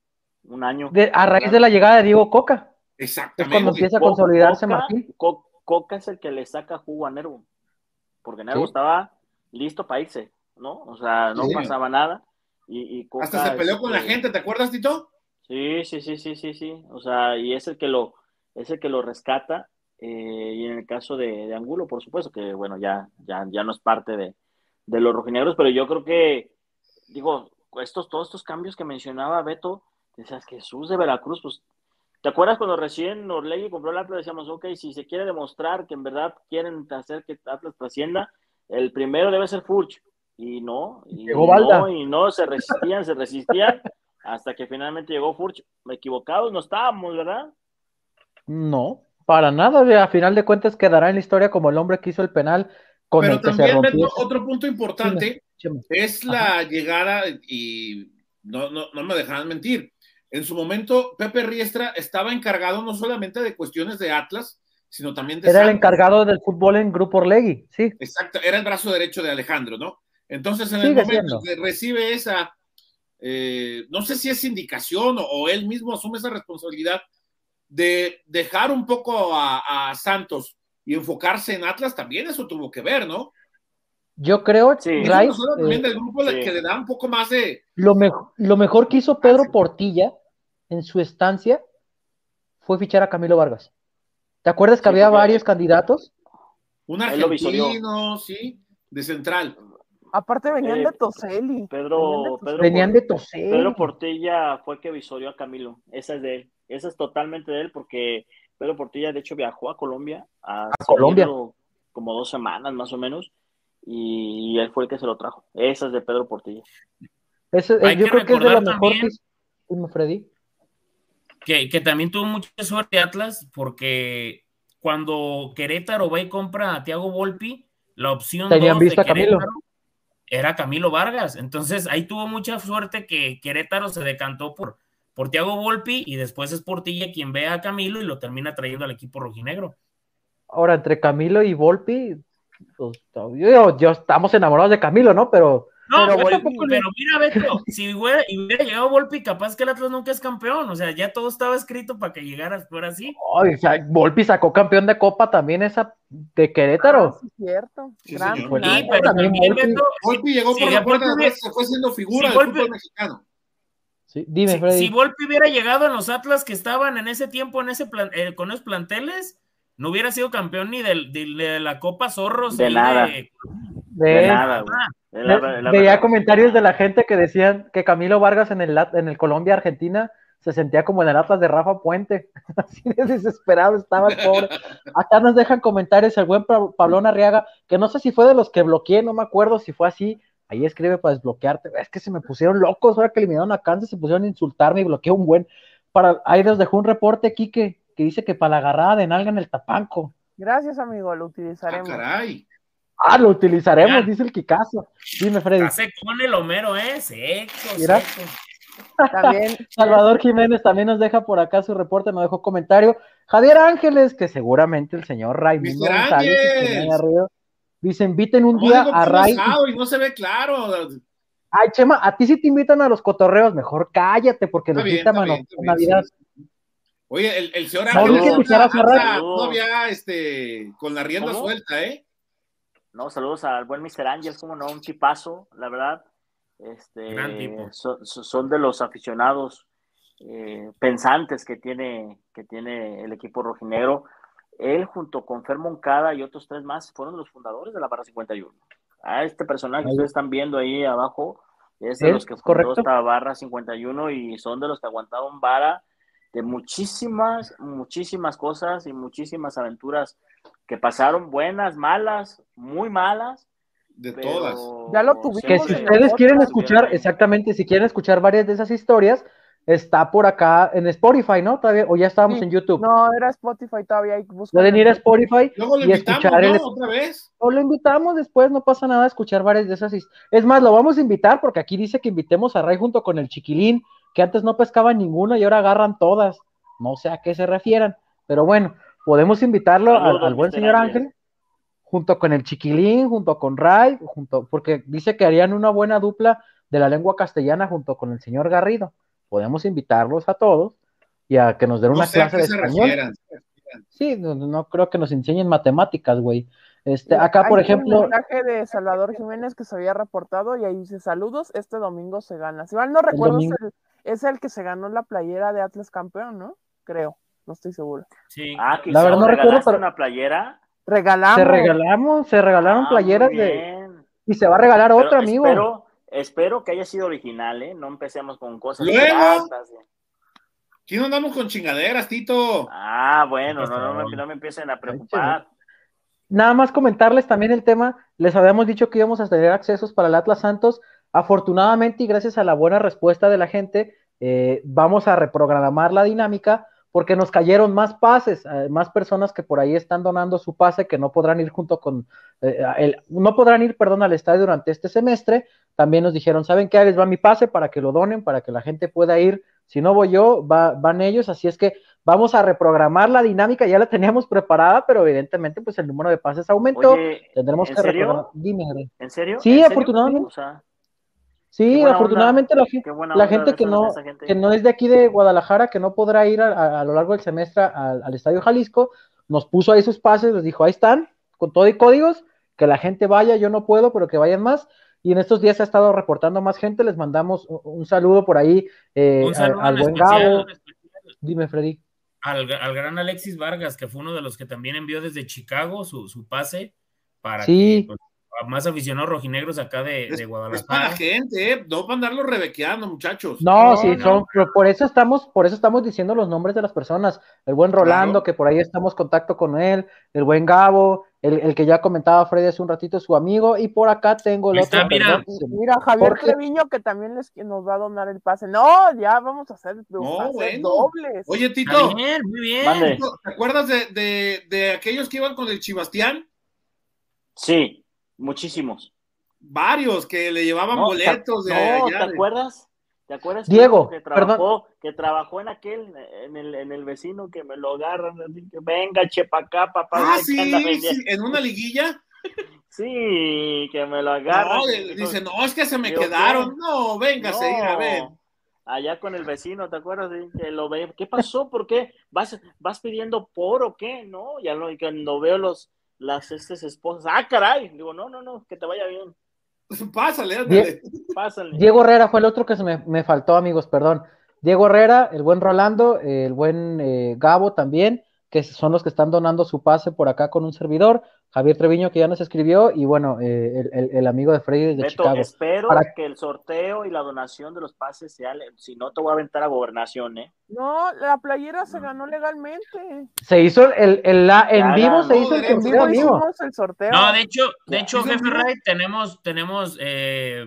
Un año. a raíz de la llegada de Diego Coca. Exactamente. Es cuando empieza a consolidarse Martín. Coca es el que le saca jugo a Nervo. Porque Nervo estaba listo para irse, ¿no? O sea, no pasaba nada. Y, Hasta se peleó con la este gente, ¿te acuerdas, Tito? Sí, sí, sí, sí, sí, sí. O sea, y es el que lo, es el que lo rescata. Eh, y en el caso de, Angulo, por supuesto, que bueno, ya, ya, ya no es parte de, de los rojinegros, pero yo creo que, digo, estos, todos estos cambios que mencionaba Beto, decías Jesús de Veracruz, pues, ¿te acuerdas cuando recién Orlegui compró el Atlas? Decíamos, ok, si se quiere demostrar que en verdad quieren hacer que Atlas trascienda, el primero debe ser Furch, y no, y, no, y no, se resistían, se resistían, hasta que finalmente llegó Furch. Equivocados no estábamos, ¿verdad? No, para nada, a final de cuentas quedará en la historia como el hombre que hizo el penal con el que se rompió. otro punto importante es la llegada, y no, no, no me dejarán mentir, en su momento Pepe Riestra estaba encargado no solamente de cuestiones de Atlas, sino también de... Era el encargado del fútbol en Grupo Orlegui, sí. Exacto, era el brazo derecho de Alejandro, ¿no? Entonces en el momento que recibe esa, eh, no sé si es indicación o él mismo asume esa responsabilidad, de dejar un poco a, Santos y enfocarse en Atlas, también eso tuvo que ver, ¿no? Yo creo, sí. también del grupo que le da un poco más de... Lo, mejor lo mejor que hizo Pedro Portilla en su estancia fue fichar a Camilo Vargas. ¿Te acuerdas que había varios candidatos? Un argentino, sí, de central. Aparte venían eh, de Toseli. Pedro, venían de Toseli. Pedro Portilla fue que visorió a Camilo. Esa es de él. Esa es totalmente de él porque Pedro Portilla, de hecho, viajó a Colombia. A, Colombia. Como dos semanas más o menos. Y él fue el que se lo trajo. Esa es de Pedro Portilla. Eso, yo creo que es de la mejor que Freddy. Que, que también tuvo mucha suerte Atlas porque cuando Querétaro va y compra a Tiago Volpi, la opción Tenían visto a Camilo. Era Camilo Vargas. Entonces ahí tuvo mucha suerte que Querétaro se decantó por, por Tiago Volpi y después es Portilla quien ve a Camilo y lo termina trayendo al equipo rojinegro. Ahora, entre Camilo y Volpi, pues, yo, estamos enamorados de Camilo, ¿no? Pero. No, pero, mira, Beto, si hubiera, llegado Volpi, capaz que el Atlas nunca es campeón. O sea, ya todo estaba escrito para que llegara fuera así. o sea, Volpi sacó campeón de Copa también esa de Querétaro. Ah, sí, cierto. Sí, pero también, Volpi, Volpi llegó por la puerta de se fue siendo figura del fútbol mexicano si, Volpi hubiera llegado en los Atlas que estaban en ese tiempo en ese eh, con esos planteles, no hubiera sido campeón ni de, la Copa Zorros. De nada. De, nada, Veía comentarios de la gente que decían que Camilo Vargas en el, en el Colombia-Argentina se sentía como en el Atlas de Rafa Puente. Así de desesperado estaba el pobre. Acá nos dejan comentarios el buen Pablón Arriaga, que no sé si fue de los que bloqueé, no me acuerdo si fue así, Ahí escribe para desbloquearte. Es que se me pusieron locos ahora que eliminaron a Kansas, se pusieron a insultarme y bloqueé un buen. Para, ahí nos dejó un reporte aquí que, dice que para la agarrada de nalga en el tapanco. Gracias, amigo, lo utilizaremos. Ah, caray. Ah, lo utilizaremos, dice el Kikazo. Dime, Freddy. Hace con el Homero, ¿eh? Seco, Mira. También. Salvador Jiménez también nos deja por acá su reporte, nos dejó comentario. Javier Ángeles, que seguramente el señor Raimundo González, Dice, inviten un día a Ray. Y no se ve claro. Ay, Chema, a ti sí te invitan a los cotorreos, mejor cállate, porque los invitan a Navidad. Oye, el, el señor Ángel todavía este, con la rienda suelta, ¿eh? No, saludos al buen Mr. Ángel, como no, un chipazo, la verdad. Este, son, de los aficionados eh, pensantes que tiene, que tiene el equipo rojinegro. él junto con Fer Moncada y otros tres más fueron los fundadores de la barra 51. A este personaje que ustedes están viendo ahí abajo es de los que fundó esta barra 51 y son de los que aguantaron vara de muchísimas, muchísimas cosas y muchísimas aventuras que pasaron, buenas, malas, muy malas. De todas. Ya lo tuvimos. Que si ustedes quieren escuchar, exactamente, si quieren escuchar varias de esas historias, está por acá en Spotify, ¿no? Todavía, o ya estábamos en YouTube. No, era Spotify todavía. Hay Pueden ir a Spotify Luego lo y escuchar ¿no? el. Otra vez. O lo invitamos después, no pasa nada, escuchar varias de esas. his- Es más, lo vamos a invitar porque aquí dice que invitemos a Ray junto con el Chiquilín, que antes no pescaban ninguna y ahora agarran todas. No sé a qué se refieran, pero bueno, podemos invitarlo al, buen señor Ángel. Junto con el Chiquilín, junto con Ray, junto, porque dice que harían una buena dupla de la lengua castellana junto con el señor Garrido. Podemos invitarlos a todos y a que nos den No una sé a clase qué de se español. refieran. Sí, no, no creo que nos enseñen matemáticas, güey. Este, acá, por ejemplo, Un mensaje de Salvador Jiménez que se había reportado y ahí dice: Saludos, este domingo se gana. Si mal no recuerdo, domingo. el, es el que se ganó la playera de Atlas campeón, ¿no? Creo, no estoy seguro. Sí. Ah, La verdad no recuerdo, pero- una playera. Regalamos. se regalamos, se regalaron Ah, playeras de, y se va a regalar Pero otra, amigo. Espero, espero que haya sido original, ¿eh? No empecemos con cosas Luego. ¿eh? No andamos con chingaderas, Tito. Ah, bueno, Por no, no, me, favor. no me empiecen a preocupar. Nada más comentarles también el tema, les habíamos dicho que íbamos a tener accesos para el Atlas Santos. Afortunadamente y gracias a la buena respuesta de la gente, eh, vamos a reprogramar la dinámica porque nos cayeron más pases, eh, más personas que por ahí están donando su pase que no podrán ir junto con, eh, el, no podrán ir, perdón, al estadio durante este semestre. También nos dijeron, ¿saben qué? Ahí les va mi pase para que lo donen, para que la gente pueda ir. Si no voy yo, va- van ellos. Así es que vamos a reprogramar la dinámica. Ya la teníamos preparada, pero evidentemente, pues el número de pases aumentó. Oye, Tendremos ¿en que serio? reprogramar. Dime. ¿En serio? Sí, ¿En serio? afortunadamente. O sea, Sí, afortunadamente la, gen- qué buena la gente que no, gente. que es de aquí de Guadalajara, que no podrá ir a, a- a lo largo del semestre al, al Estadio Jalisco, nos puso ahí sus pases, les dijo, ahí están, con todo y códigos, que la gente vaya, yo no puedo, pero que vayan más. Y en estos días se ha estado reportando más gente, les mandamos un, un saludo por ahí eh, Un saludo al, al en buen especial, Gabo. Dime, Freddy. al, al gran Alexis Vargas, que fue uno de los que también envió desde Chicago su, su pase para Sí. que pues, más aficionados rojinegros acá de, Es, de es para Guadalajara. la gente, ¿eh? No para andarlo rebequeando, muchachos. No, No, sí, no. son, pero por eso estamos, por eso estamos diciendo los nombres de las personas. El buen Rolando, Claro. que por ahí estamos en contacto con él, el buen Gabo, el, el que ya comentaba Freddy hace un ratito, su amigo, y por acá tengo el otro. está, mira. Mira, Javier. Treviño que también les, que nos va a donar el pase. No, ya vamos a hacer No, dobles. Oye, Tito, bien, muy bien. ¿te acuerdas de, de, de aquellos que iban con el Chibastián? Sí, muchísimos. Varios que le llevaban No, boletos de ¿te, no, allá ¿te de- acuerdas? ¿Te acuerdas? Diego, que trabajó, que trabajó en aquel, en el, en el vecino que me lo agarran, venga, chepa acá, papá. Ah, sí, anda vendiendo". sí, en una liguilla. Sí, que me lo agarran. No, dice, no, es que se me Digo, quedaron. ¿qué? No, véngase, ir a ver. No, Allá con el vecino, ¿te acuerdas? Que lo ve. ¿Qué pasó? ¿Por qué? ¿Vas, vas pidiendo por o qué? No, ya no, y cuando veo los, las estas esposas, ah, caray, digo, no, no, no, que te vaya bien, Pásale, ándale. pásale. Diego Herrera fue el otro que se me, me faltó, amigos, perdón. Diego Herrera, el buen Rolando, el buen eh, Gabo también, que son los que están donando su pase por acá con un servidor. Javier Treviño, que ya nos escribió, y bueno, eh, el, el- el amigo de Freddy desde Beto, Chicago. espero Para- que el sorteo y la donación de los pases sea, si no te voy a aventar a gobernación, ¿eh? No, la playera se ganó legalmente. Se hizo el, el- la- en Ya vivo, se hizo el. En vivo hicimos el sorteo. No, de hecho, de hecho, ¿Hizo jefe? Ray, tenemos, tenemos, eh,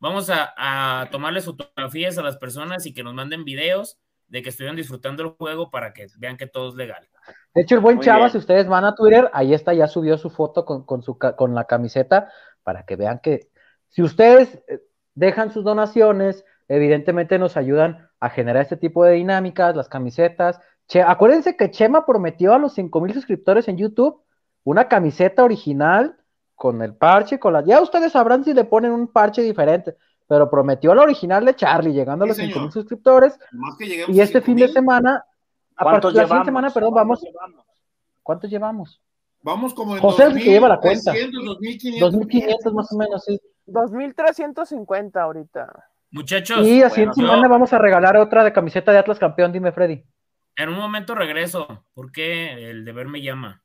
vamos a, a tomarles fotografías a las personas y que nos manden videos de que estuvieron disfrutando el juego para que vean que todo es legal. De hecho, el buen Muy Chava, bien. si ustedes van a Twitter, ahí está, ya subió su foto con, con su, con la camiseta para que vean que si ustedes eh, dejan sus donaciones, evidentemente nos ayudan a generar este tipo de dinámicas, las camisetas. Che, acuérdense que Chema prometió a los 5 mil suscriptores en YouTube una camiseta original con el parche, con la... Ya ustedes sabrán si le ponen un parche diferente, pero prometió la original de Charlie, llegando a los 5 señor. mil suscriptores. Más que lleguemos Y este fin de 5,000, semana, ¿Cuántos partir de la siguiente llevamos? semana, perdón, ¿Cuántos vamos, llevamos? ¿cuántos llevamos? Vamos como en José es el que lleva la cuenta. 2,300, 2,500. 2.500 más o menos, sí. 2350 ahorita. Muchachos, Y así en bueno, semana yo- vamos a regalar otra de camiseta de Atlas campeón, dime Freddy. En un momento regreso, porque el deber me llama.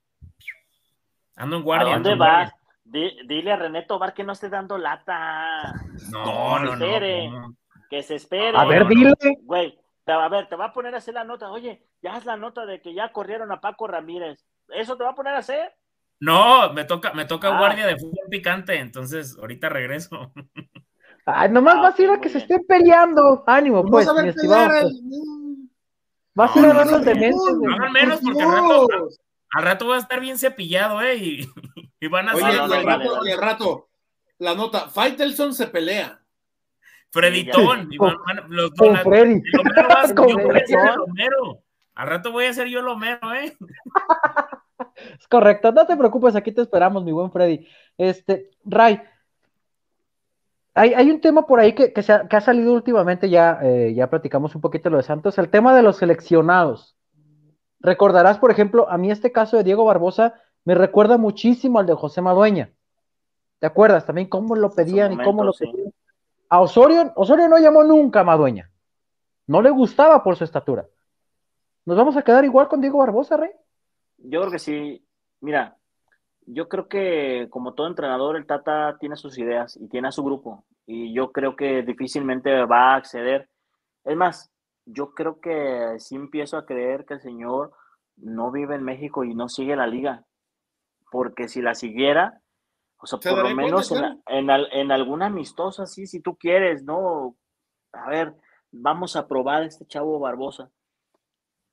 Ando en guardia. ¿A dónde vas? dile a René Tobar que no esté dando lata. No, no, no, Que se espere. A ver, dile. Güey, a ver, te va a poner a hacer la nota. Oye, ya es la nota de que ya corrieron a Paco Ramírez. ¿Eso te va a poner a hacer? No, me toca, me toca ah. guardia de fútbol picante, entonces ahorita regreso. Ay, nomás ah, vas a ir a que se estén peleando. Ánimo, pues, mi estimado. Vas a ir a ver los dementes. No, menos porque al rato, al rato va a estar bien cepillado, ¿eh? Y, van a Oye, hacer. al rato, al rato, la nota, Faitelson se pelea. Freditón, los dos. Freddy. Al rato voy a ser yo Lomero, ¿eh? es correcto, no te preocupes, aquí te esperamos, mi buen Freddy. Este, Ray, hay, un tema por ahí que, ha, salido últimamente, ya, eh, ya platicamos un poquito lo de Santos, el tema de los seleccionados. Recordarás, por ejemplo, a mí este caso de Diego Barbosa me recuerda muchísimo al de José Madueña. ¿Te acuerdas también cómo lo pedían y cómo lo pedían? A Osorio, Osorio no llamó nunca a Madueña. No le gustaba por su estatura. ¿Nos vamos a quedar igual con Diego Barbosa, Rey? Yo creo que sí. Mira, yo creo que como todo entrenador, el Tata tiene sus ideas y tiene a su grupo. Y yo creo que difícilmente va a acceder. Es más, yo creo que sí empiezo a creer que el señor no vive en México y no sigue la liga. Porque si la siguiera, o sea, por lo menos en, en, alguna amistosa, sí, si tú quieres, ¿no? A ver, vamos a probar a este chavo Barbosa.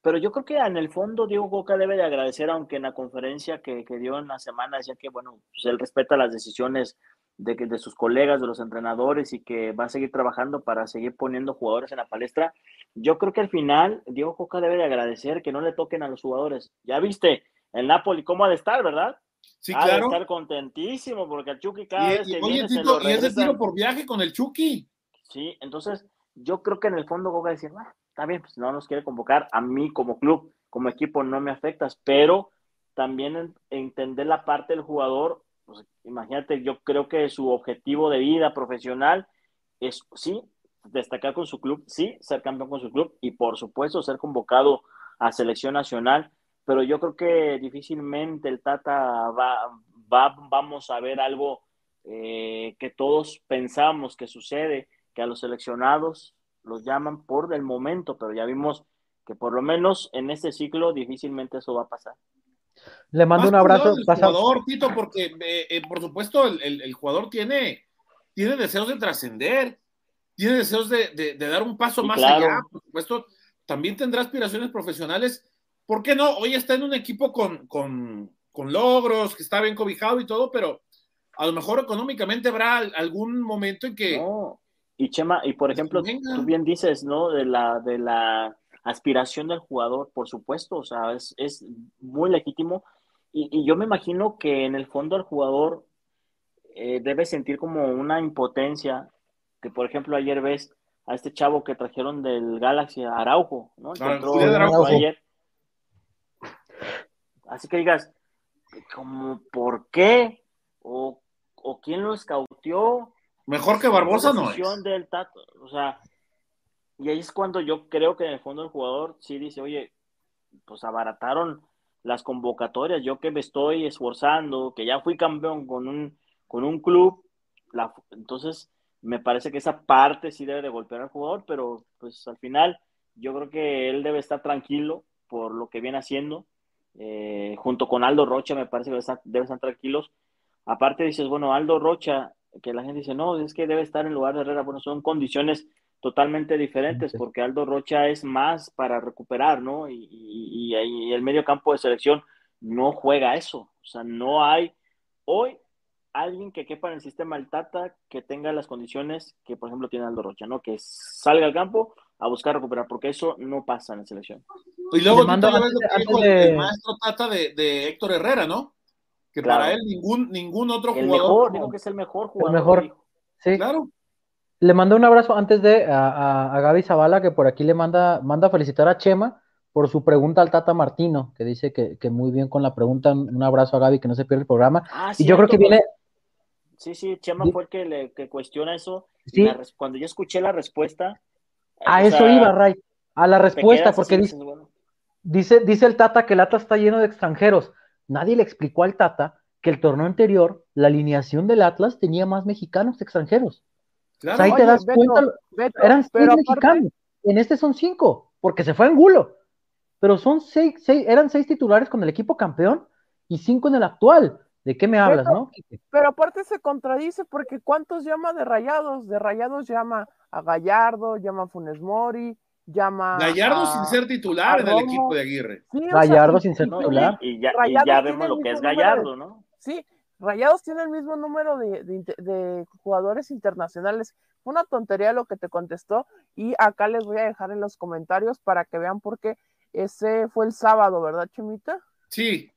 Pero yo creo que en el fondo Diego Coca debe de agradecer, aunque en la conferencia que, dio en la semana decía que, bueno, pues él respeta las decisiones de, de sus colegas, de los entrenadores y que va a seguir trabajando para seguir poniendo jugadores en la palestra. Yo creo que al final Diego Coca debe de agradecer que no le toquen a los jugadores. Ya viste el Napoli cómo ha de estar, ¿verdad? Sí, ha claro. de estar contentísimo porque el Chucky cada vez que viene se lo y ese tiro por viaje con el Chucky. Sí, entonces yo creo que en el fondo Coca decir, ah, está bien, pues no nos quiere convocar, a mí como club, como equipo no me afectas, pero también entender la parte del jugador, pues, imagínate, yo creo que su objetivo de vida profesional es, sí, destacar con su club, sí, ser campeón con su club y por supuesto ser convocado a selección nacional, pero yo creo que difícilmente el Tata va, va vamos a ver algo eh, que todos pensamos que sucede, que a los seleccionados los llaman por el momento, pero ya vimos que por lo menos en este ciclo difícilmente eso va a pasar. Le mando un abrazo. El jugador, Tito, porque eh, eh, por supuesto el, jugador tiene, tiene deseos de trascender, tiene deseos de, dar un paso más allá, por supuesto, también tendrá aspiraciones profesionales. ¿Por qué no? Hoy está en un equipo con, con, con logros, que está bien cobijado y todo, pero a lo mejor económicamente habrá algún momento en que y Chema, y por ejemplo, tú bien dices, ¿no? De la, de la aspiración del jugador, por supuesto, o sea, es, es muy legítimo. Y, y, yo me imagino que en el fondo el jugador eh, debe sentir como una impotencia, que por ejemplo ayer ves a este chavo que trajeron del Galaxy, Araujo, ¿no? ayer. Así que digas, como, ¿por qué? ¿O, o quién lo escauteó? Mejor que Barbosa no es. Del tato, o sea, y ahí es cuando yo creo que en el fondo el jugador sí dice, oye, pues abarataron las convocatorias, yo que me estoy esforzando, que ya fui campeón con un, con un club, la, entonces me parece que esa parte sí debe de golpear al jugador, pero pues al final yo creo que él debe estar tranquilo por lo que viene haciendo, eh, junto con Aldo Rocha me parece que debe estar, debe estar tranquilos. Aparte dices, bueno, Aldo Rocha que la gente dice, no, es que debe estar en lugar de Herrera. Bueno, son condiciones totalmente diferentes porque Aldo Rocha es más para recuperar, ¿no? Y, y, el medio campo de selección no juega eso. O sea, no hay hoy alguien que quepa en el sistema del Tata que tenga las condiciones que, por ejemplo, tiene Aldo Rocha, ¿no? Que salga al campo a buscar recuperar, porque eso no pasa en la selección. Y luego mando el maestro Tata de, de Héctor Herrera, ¿no? que para él ningún, ningún otro el jugador. Mejor, digo que es el mejor jugador. El mejor. Sí. Claro. Le mando un abrazo antes de a, a, Gaby Zavala, que por aquí le manda, manda felicitar a Chema por su pregunta al Tata Martino, que dice que, que muy bien con la pregunta. Un abrazo a Gaby, que no se pierde el programa. Ah, y yo creo que viene. Sí, sí, Chema fue el que, le, que cuestiona eso. cuando yo escuché la respuesta. A eso iba, Ray. A la respuesta, porque dice. Dice, dice el Tata que el Atlas está lleno de extranjeros. Nadie le explicó al Tata que el torneo anterior, la alineación del Atlas tenía más mexicanos que extranjeros. Claro, ahí te das Beto, cuenta, Beto, eran seis aparte- mexicanos. En este son cinco, porque se fue Angulo. Pero son seis, seis, eran seis titulares con el equipo campeón y cinco en el actual. ¿De qué me hablas, Beto, no? Pero aparte se contradice porque ¿cuántos llama de Rayados? De Rayados llama a Gallardo, llama a Funes Mori, llama Gallardo a- sin ser titular en el equipo de Aguirre. Sí, o sea, Gallardo y- sin ser titular. y, y ya, y vemos el lo que es mismo número de- Gallardo, ¿no? Sí, Rayados tiene el mismo número de, de jugadores internacionales. Fue una tontería lo que te contestó y acá les voy a dejar en los comentarios para que vean por qué ese fue el sábado, ¿verdad, Chimita? Sí,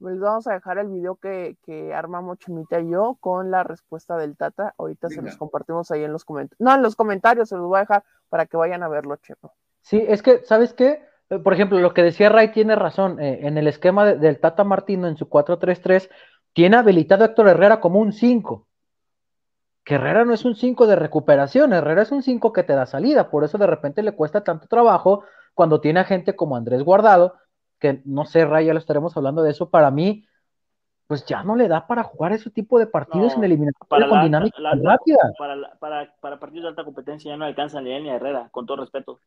Les vamos a dejar el video que, que armamos Chimita y yo con la respuesta del Tata. Ahorita se los compartimos ahí en los comentarios. No, en los comentarios se los voy a dejar para que vayan a verlo, Chepo. Sí, es que, ¿sabes qué? Eh, Por ejemplo, lo que decía Ray tiene razón. eh, en el esquema de- del Tata Martino, en su 4-3-3, tiene habilitado a Héctor Herrera como un 5. Que Herrera no es un 5 de recuperación, Herrera es un 5 que te da salida. Por eso de repente le cuesta tanto trabajo cuando tiene a gente como Andrés Guardado, que no sé, Ray, ya lo estaremos hablando de eso. Para mí, pues ya no le da para jugar ese tipo de partidos No, en eliminatoria para con la- dinámica la- rápida. Para, la- para, para partidos de alta competencia ya no alcanzan ni a Herrera, con todo respeto.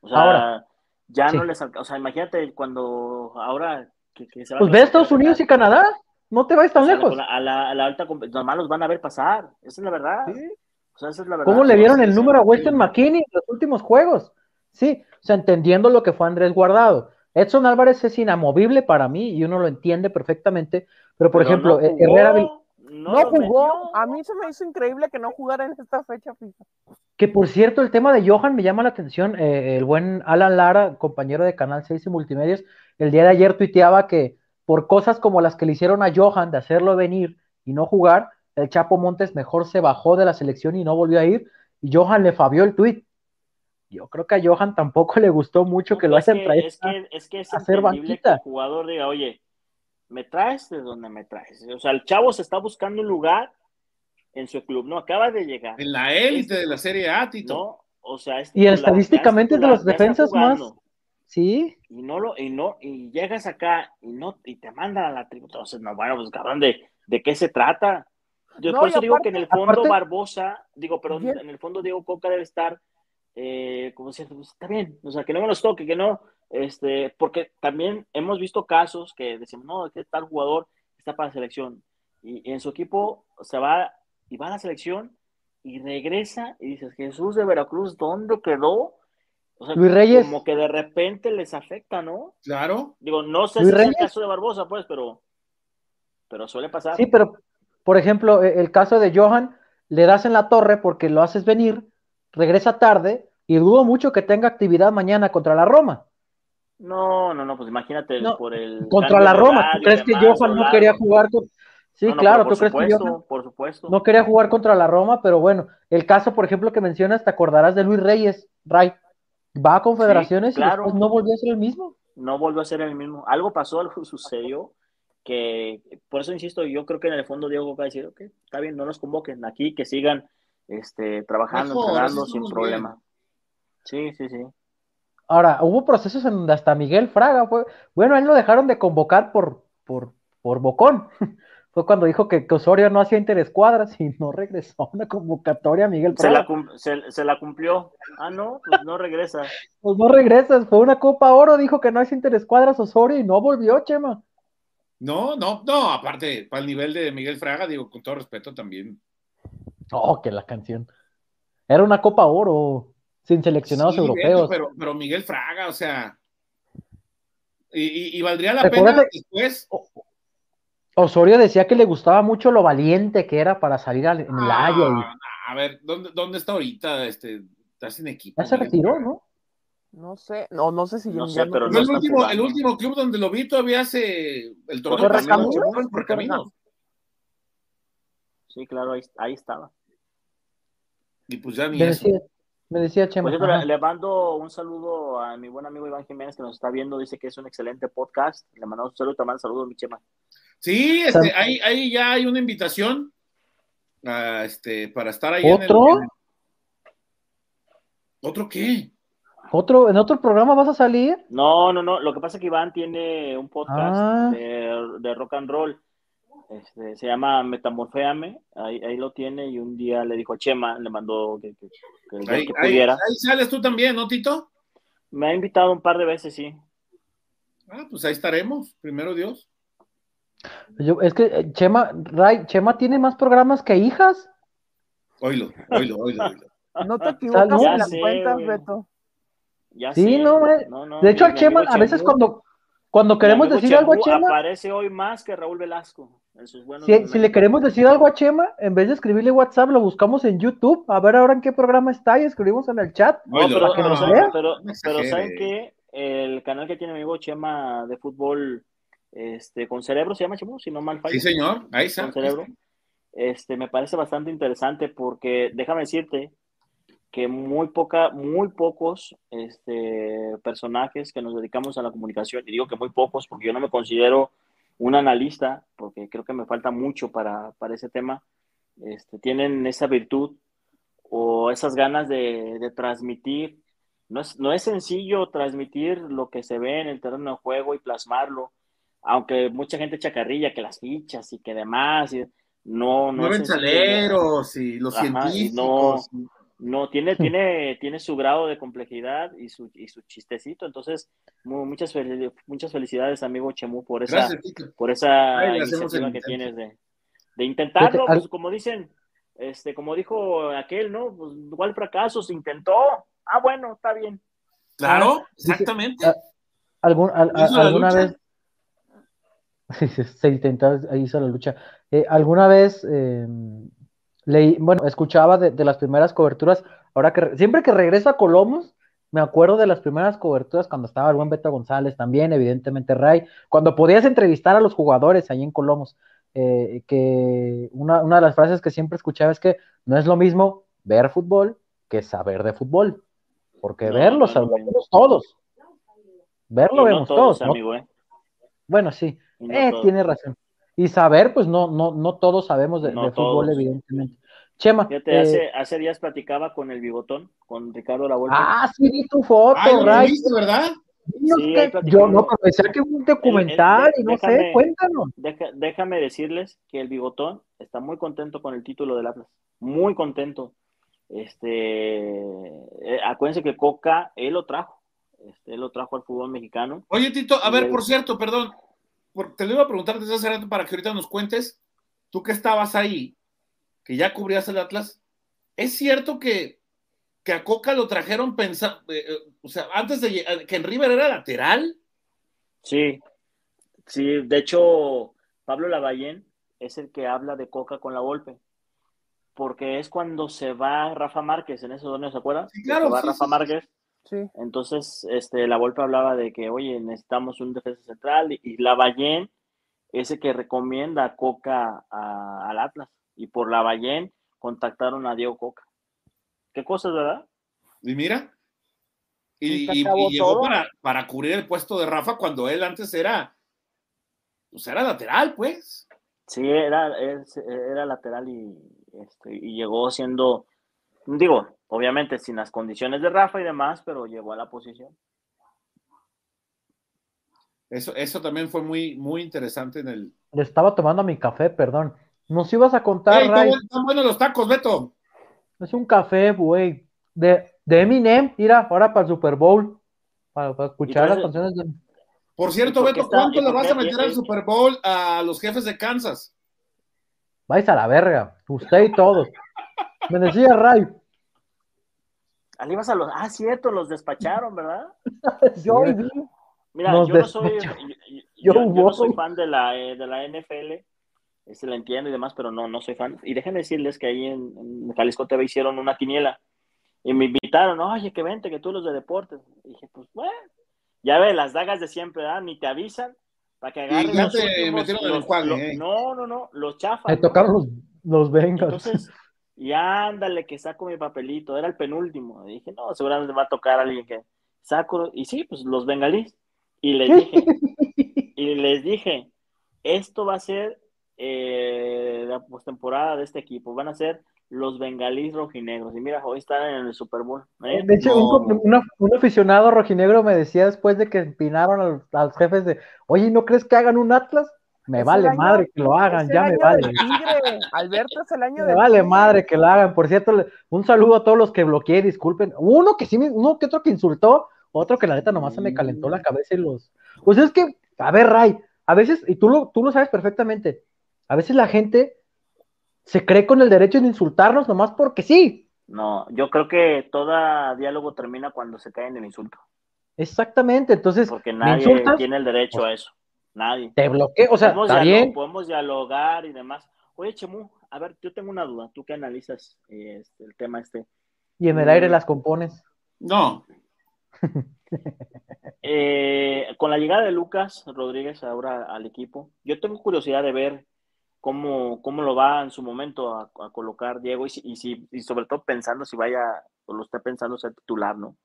O sea, Ahora, ya sí. no les alcanza. O sea, imagínate cuando ahora que, que se va Pues ve a Estados Unidos y Canadá, no te vayas tan lejos. A la, a la alta competencia, nomás los van a ver pasar. Esa es la verdad. O sea, esa es la verdad. ¿Cómo le dieron el sí, número a sí. Weston McKinney en los últimos juegos? Sí, o sea, entendiendo lo que fue Andrés Guardado. Edson Álvarez es inamovible para mí y uno lo entiende perfectamente, pero por Pero ejemplo, no eh, jugó, Herrera, No, lo jugó. A mí se me hizo increíble que no jugara en esta fecha FIFA. que por cierto, el tema de Johan me llama la atención, eh, el buen Alan Lara, compañero de Canal 6 y Multimedios, el día de ayer tuiteaba que por cosas como las que le hicieron a Johan de hacerlo venir y no jugar, el Chapo Montes mejor se bajó de la selección y no volvió a ir, y Johan le fabió el tuit. Yo creo que a Johan tampoco le gustó mucho que lo es hayan que, traído. es que, es que es hacer banquita. que el jugador diga, oye, me traes de donde me traes. O sea, el chavo se está buscando un lugar en su club, no acaba de llegar. en la élite de la Serie A, Tito. No, o sea, Y estadísticamente de los defensas más-. Sí, Y no lo, y no, y llegas acá y no, y te mandan a la tribu. Entonces, no, bueno, pues cabrón, ¿de, de qué se trata? Yo No, por eso digo que en el fondo aparte- Barbosa, digo, perdón, Bien. en el fondo Diego Coca debe estar, eh, como si pues, está bien, o sea, que no me los toque, que no, este, porque también hemos visto casos que decimos, no, que tal jugador está para la selección, y, y en su equipo se va, y va a la selección, y regresa, y dices, Jesús de Veracruz, ¿dónde quedó? O sea, Luis Reyes. como que de repente les afecta, ¿no? Claro. Digo, no sé Luis si es el caso de Barbosa, pues, pero, pero suele pasar. sí, pero por ejemplo, e- el caso de Johan, le das en la torre porque lo haces venir, regresa tarde y dudo mucho que tenga actividad mañana contra la Roma. No, no, no, pues imagínate No, por el. Contra la Roma, horario ¿tú crees que Johan no quería jugar con... Sí, No, no, claro, por ¿tú crees que Johan Por supuesto. no quería jugar contra la Roma? Pero bueno, el caso, por ejemplo, que mencionas, te acordarás de Luis Reyes, Ray. Va a confederaciones Sí, claro. y después no volvió a ser el mismo. No volvió a ser el mismo. Algo pasó, algo sucedió, que por eso insisto, yo creo que en el fondo Diego va a decir, ok, está bien, no nos convoquen aquí, que sigan este, trabajando, Mejor, entrenando sin problema. Sí, sí, sí. Ahora, hubo procesos en donde hasta Miguel Fraga fue, bueno, él lo dejaron de convocar por, por, por bocón. Fue cuando dijo que, que Osorio no hacía interescuadras y no regresó a una convocatoria a Miguel Se la, Fraga. cum- se, se la cumplió. Ah, no, pues no regresa. Pues no regresas, fue una Copa Oro, dijo que no hace interescuadras Osorio y no volvió, Chema. No, no, no, aparte, para el nivel de Miguel Fraga, digo, con todo respeto también. Oh, que la canción. Era una Copa Oro, sin seleccionados Sí, europeos. pero, pero Miguel Fraga, o sea. Y, y- y valdría la pena que- después. Osorio decía que le gustaba mucho lo valiente que era para salir al- en el Ah, Haya y A ver, ¿dónde, dónde está ahorita? Este, ¿Estás en equipo? ya se retiró? ¿no? No sé, no, no sé si No sé, pero no el, está último, el último club donde lo vi todavía hace el torneo ¿no? Por caminos. Sí, claro, ahí, ahí estaba. Y pues ya ni Me eso. decía, me decía Chema. Le, le mando un saludo a mi buen amigo Iván Jiménez que nos está viendo. Dice que es un excelente podcast. Le mandamos un saludo, te mando saludos, mi chema. Sí, este, ahí, ahí ya hay una invitación este, para estar ahí en el- ¿Otro? en el- ¿Otro qué? ¿Otro, ¿En otro programa vas a salir? No, no, no. Lo que pasa es que Iván tiene un podcast Ah. de, de rock and roll. Este, se llama Metamorféame. Ahí, ahí lo tiene. Y un día le dijo a Chema, le mandó que, que- que Ahí, que pudiera. ahí sales tú también, ¿no, Tito? Me ha invitado un par de veces, sí. Ah, pues ahí estaremos, primero Dios. Yo, es que eh, Chema, Ray, Chema tiene más programas que hijas. Oílo, oílo, oílo. No te equivocas en Ya las cuentas. Beto. Ya Sí, sé. no, güey. No, no, De hecho, mi Chema, a veces cuando, cuando queremos decir algo a Chema, Aparece hoy más que Raúl Velasco. En sus buenos si, le queremos decir algo a Chema, en vez de escribirle WhatsApp, lo buscamos en YouTube, a ver ahora en qué programa está y escribimos en el chat. No, Oílo, pero, para que pero, nos ¿saben- vea. pero- No pero. ¿saben qué? El canal que tiene mi amigo Chema de fútbol este, con cerebro, se llama Chemo, si no mal fallo. Sí, señor, ahí está. con cerebro. Este, me parece bastante interesante porque déjame decirte que muy poca, muy pocos este, personajes que nos dedicamos a la comunicación, y digo que muy pocos porque yo no me considero un analista, porque creo que me falta mucho para, para ese tema, este, tienen esa virtud o esas ganas de, de transmitir. No es, no es sencillo transmitir lo que se ve en el terreno de juego y plasmarlo, aunque mucha gente chacarrilla que las fichas y que demás, y no, no Nueve es sencillo. y los Ajá, y científicos. No, tiene, tiene, tiene su grado de complejidad y su, y su chistecito. Entonces, mu- muchas, fel- muchas felicidades, amigo Chemu, por esa, Gracias, por esa iniciativa que tienes de, de intentarlo, Fíjate, al- pues como dicen, este, como dijo aquel, ¿no? Pues igual fracaso, se intentó. Ah, bueno, está bien. Claro, Dice- exactamente. ah, ¿Algún, al- ¿Hizo la ¿Alguna vez? Se intentó, ahí hizo la lucha. Eh, ¿Alguna vez eh, leí, bueno, escuchaba de, de las primeras coberturas, ahora que re- siempre que regreso a Colomos, me acuerdo de las primeras coberturas cuando estaba el buen Beto González también, evidentemente Ray, cuando podías entrevistar a los jugadores ahí en Colomos, eh, que una, una de las frases que siempre escuchaba es que no es lo mismo ver fútbol que saber de fútbol, porque No, verlo no sabemos todos, verlo no vemos todos, amigo, ¿eh? Bueno, sí, eh, tiene razón. Y saber, pues no, no, no todos sabemos de, No de fútbol, todos. evidentemente. Chema, Fíjate, eh, hace, hace días platicaba con el bigotón, con Ricardo Lavolpe. ah, sí vi tu foto, Ay, ¿lo Ray. viste, verdad? Dinos Sí, que- yo no, pero pensé que un documental y no sé, déjame- cuéntanos. Deja- déjame decirles que el bigotón está muy contento con el título del Atlas. Muy contento. Este, eh, acuérdense que Coca, él lo trajo. Este, él lo trajo al fútbol mexicano. Oye, Tito, a ver, por cierto, perdón, te lo iba a preguntar desde hace rato para que ahorita nos cuentes, tú que estabas ahí, que ya cubrías el Atlas, ¿es cierto que, que a Coca lo trajeron pensando, o sea, antes de que en River era lateral? Sí, sí, de hecho, Pablo Lavallén es el que habla de Coca con la golpe. Porque es cuando se va Rafa Márquez, en esos torneos, ¿se acuerdan? Sí, claro, Se va sí, Rafa sí. Márquez. Sí. Entonces, este, la Volpe hablaba de que, oye, necesitamos un defensa central y, y Lavallén es el que recomienda a Coca a- al Atlas. Y por Lavallén contactaron a Diego Coca. Qué cosas, ¿verdad? Y mira, y, Y llegó para, para cubrir el puesto de Rafa cuando él antes era, pues era lateral, pues. Sí, era, es- era lateral y, este, y llegó siendo, digo, obviamente sin las condiciones de Rafa y demás, pero llegó a la posición. Eso, eso también fue muy, muy interesante en el. Le estaba tomando mi café, perdón. Nos ibas a contar, ¡Ey, Ray. están, buenos los tacos, Beto! Es un café, güey. De, de Eminem, mira, ahora para el Super Bowl. Para, para escuchar las canciones de. Por cierto, ¿Y por qué Beto, está- ¿cuánto le vas a meter al Super Bowl a los jefes de Kansas? Vais a la verga. Usted y todos. Me decía Ray. Al ibas a los, ah, cierto, los despacharon, ¿verdad? Yo Sí, vi, Mira, Nos yo no soy, yo, yo- Yo yo no soy fan de la, eh, de la NFL, este, la entiendo y demás, pero no, no soy fan. Y déjenme decirles que ahí en, en Jalisco TV hicieron una quiniela y me invitaron, oye, que vente, que tú los de deportes. Y dije, pues, bueno, ya ve, las dagas de siempre, ¿verdad? Ni te avisan para que agarren ya los te últimos, metieron en el los- eh. No, no, no, los chafas. Me tocaron los, los Bengals. Entonces, y ándale, que saco mi papelito, era el penúltimo. Y dije, no, seguramente va a tocar a alguien que saco. Y sí, pues los bengalíes. Y les dije, y les dije, esto va a ser eh, la postemporada de este equipo. Van a ser los bengalíes rojinegros. Y mira, hoy están en el Super Bowl. ¿eh? De hecho, un, un, aficionado rojinegro me decía después de que empinaron a los, jefes de, oye, ¿no crees que hagan un Atlas? Me vale madre que lo hagan, ya me vale. Alberto es el año me vale madre que lo hagan. Por cierto, un saludo a todos los que bloqueé, disculpen. Uno que sí, uno que otro que insultó, otro que la neta nomás se me calentó la cabeza y los. Pues es que, a ver, Ray, a veces, y tú lo, tú lo sabes perfectamente, a veces la gente se cree con el derecho de insultarnos nomás porque sí. No, yo creo que todo diálogo termina cuando se cae en el insulto. Exactamente, entonces. Porque nadie tiene el derecho a eso. Nadie. Te bloqueo, o sea, podemos, está bien. podemos dialogar y demás. Oye, Chemu, a ver, yo tengo una duda. Tú que analizas este, el tema este. Y en el aire mm. las compones. No. Eh, con la llegada de Lucas Rodríguez ahora al equipo, yo tengo curiosidad de ver cómo, cómo lo va en su momento a, colocar Diego y, si, y sobre todo pensando si vaya o lo está pensando ser titular, ¿no?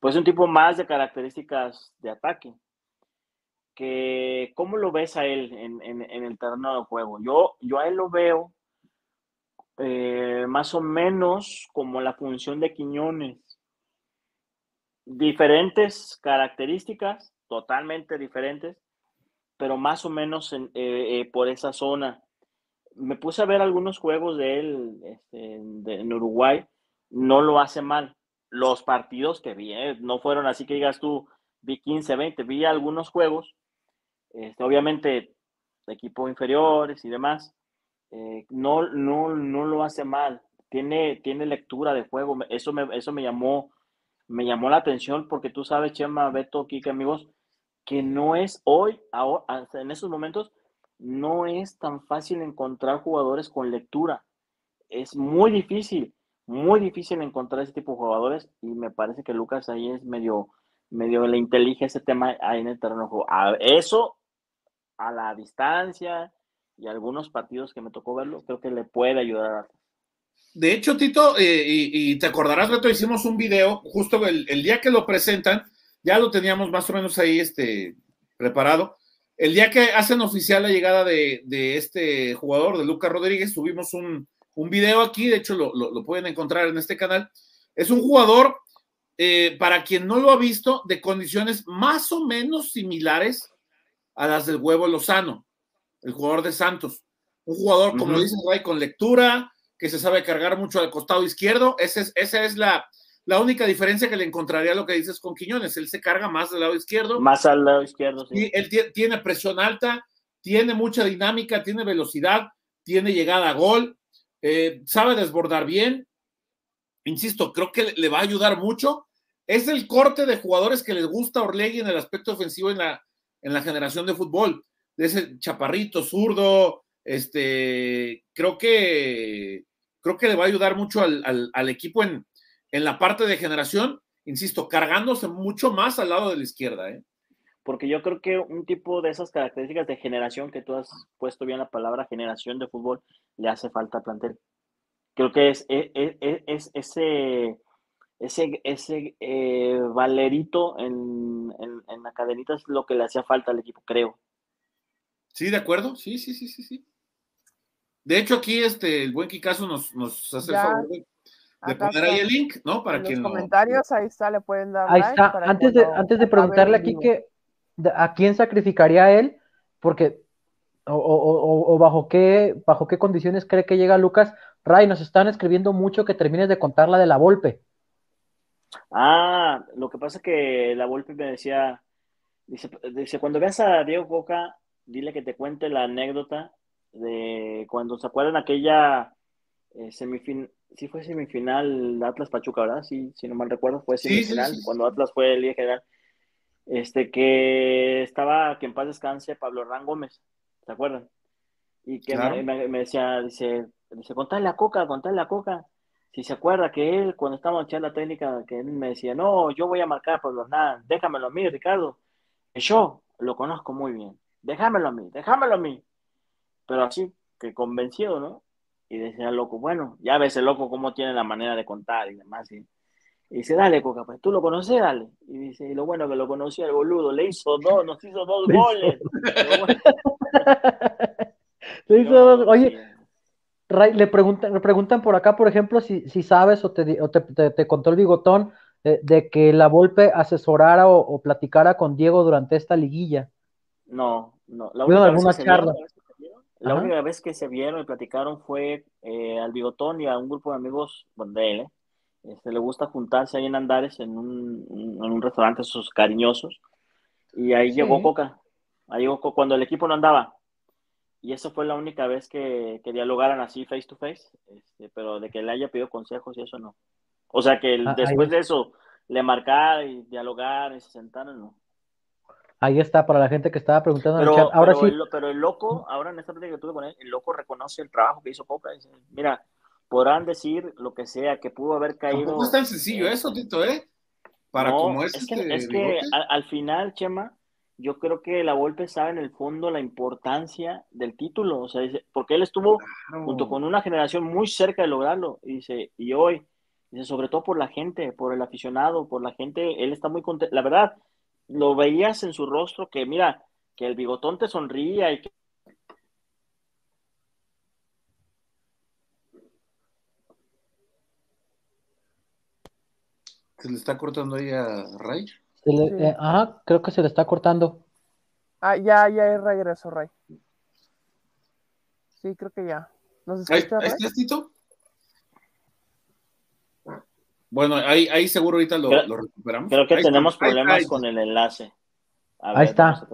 Pues un tipo más de características de ataque. Que, ¿Cómo lo ves a él en, el terreno de juego? Yo, yo a él lo veo eh, más o menos como la función de Quiñones. Diferentes características, totalmente diferentes, pero más o menos eh, eh, por esa zona me puse a ver algunos juegos de él este, en Uruguay, no lo hace mal. Los partidos que vi, no fueron así que digas tú, vi 15, 20, vi algunos juegos, este, obviamente equipos inferiores y demás, eh, no, no, no lo hace mal. Tiene, tiene lectura de juego, eso me, eso me llamó, me llamó la atención porque tú sabes, Chema, Beto, Kike, amigos, que no es hoy, ahora, en esos momentos, no es tan fácil encontrar jugadores con lectura. Es muy difícil, muy difícil encontrar ese tipo de jugadores y me parece que Lucas ahí es medio, medio le intelige ese tema ahí en el terreno. A eso, a la distancia y algunos partidos que me tocó verlo, creo que le puede ayudar. De hecho, Tito, eh, y, te acordarás, Beto, hicimos un video justo el, el, día que lo presentan, ya lo teníamos más o menos ahí este, preparado el día que hacen oficial la llegada de, este jugador, de Lucas Rodríguez, tuvimos un, video aquí, de hecho lo, pueden encontrar en este canal. Es un jugador, eh, para quien no lo ha visto, de condiciones más o menos similares a las del huevo Lozano, el jugador de Santos. Un jugador, como lo dice Ray, con lectura, que se sabe cargar mucho al costado izquierdo. esa es la, la única diferencia que le encontraría a lo que dices con Quiñones, él se carga más del lado izquierdo. Más al lado izquierdo, sí. Y él tiene presión alta, tiene mucha dinámica, tiene velocidad, tiene llegada a gol, eh, sabe desbordar bien. Insisto, creo que le va a ayudar mucho. Es el corte de jugadores que les gusta a Orlegui en el aspecto ofensivo en la, en la generación de fútbol. De ese chaparrito, zurdo, este, creo que creo que le va a ayudar mucho al equipo en, en la parte de generación, insisto, cargándose mucho más al lado de la izquierda. ¿eh? Porque yo creo que un tipo de esas características de generación, que tú has puesto bien la palabra generación de fútbol, le hace falta al plantel. Creo que es, e, e, e, es, ese, ese, ese eh, valerito en, en, la cadenita es lo que le hacía falta al equipo, creo. Sí, de acuerdo, sí, sí, sí, sí, sí. De hecho, aquí este, el buen Kikazo nos, nos hace el favor de de poner ahí el link, ¿no? Para en los comentarios, ahí está, le pueden dar. Ahí está. Antes de, antes de preguntarle aquí que a quién sacrificaría él, porque o, bajo qué bajo qué condiciones cree que llega Lucas. Ray, nos están escribiendo mucho que termines de contar la de la Volpe. Ah, lo que pasa es que la Volpe me decía, dice, dice, cuando veas a Diego Coca, dile que te cuente la anécdota de cuando se acuerdan aquella eh, semifinal, sí fue semifinal Atlas Pachuca, ¿verdad? Sí, si no mal recuerdo, fue semifinal, cuando Atlas fue el líder general. Este, que estaba, que en paz descanse, Pablo Hernán Gómez, ¿se acuerdan? Y que me, decía, dice, dice, contale a Coca, contale a Coca. Si se acuerda que él, cuando estábamos echando la técnica, que él me decía, no, yo voy a marcar a Pablo Hernán, déjamelo a mí, Ricardo. yo lo conozco muy bien, déjamelo a mí, déjamelo a mí. Pero así, que convencido, ¿no? Y decía el loco, bueno, ya ves el loco cómo tiene la manera de contar y demás. Y, dice, dale, Coca, pues tú lo conoces, dale. Y dice, y lo bueno que lo conocía el boludo, le hizo dos, nos hizo dos goles. Oye, Ray, le preguntan, le preguntan por acá, por ejemplo, si, si sabes o, te, o te, te, contó el bigotón eh, de que la Volpe asesorara o, o, platicara con Diego durante esta liguilla. No, no. La única, vez que, charla? Vieron, la única vez que se vieron y platicaron fue eh, al bigotón y a un grupo de amigos bueno, de él. ¿eh? Este, le gusta juntarse ahí en Andares en un, en un restaurante, sus cariñosos. Y ahí sí. llegó Coca. Ahí llegó Coca cuando el equipo no andaba y eso fue la única vez que, que dialogaran así face to face, este, pero de que le haya pedido consejos y eso no. O sea que ah, después de eso le marcar y dialogar y se sentaron, no. Ahí está, para la gente que estaba preguntando pero, en el chat. Ahora pero sí. El, pero el loco, ahora en esta plática que tuve con él, el loco reconoce el trabajo que hizo Coca. Dice, mira, podrán decir lo que sea, que pudo haber caído. No es tan sencillo eso, Tito, ¿eh? Para no, como es, es que, este es que al, al, final, Chema, yo creo que la Volpe sabe en el fondo la importancia del título, o sea, dice, porque él estuvo claro. junto con una generación muy cerca de lograrlo, y dice, y hoy, dice, sobre todo por la gente, por el aficionado, por la gente, él está muy contento, la verdad, lo veías en su rostro que, mira, que el bigotón te sonría y que ¿Se le está cortando ahí a Ray? Se le, sí. eh, ajá, creo que se le está cortando. Ah, ya, ya regreso, Ray. Sí, creo que ya. ¿Nos escucha, ¿Ahí, estás, Tito? Bueno, ahí, ahí seguro ahorita lo, creo, lo recuperamos. Creo que ahí tenemos está, problemas ahí con el enlace. A ahí ver, está.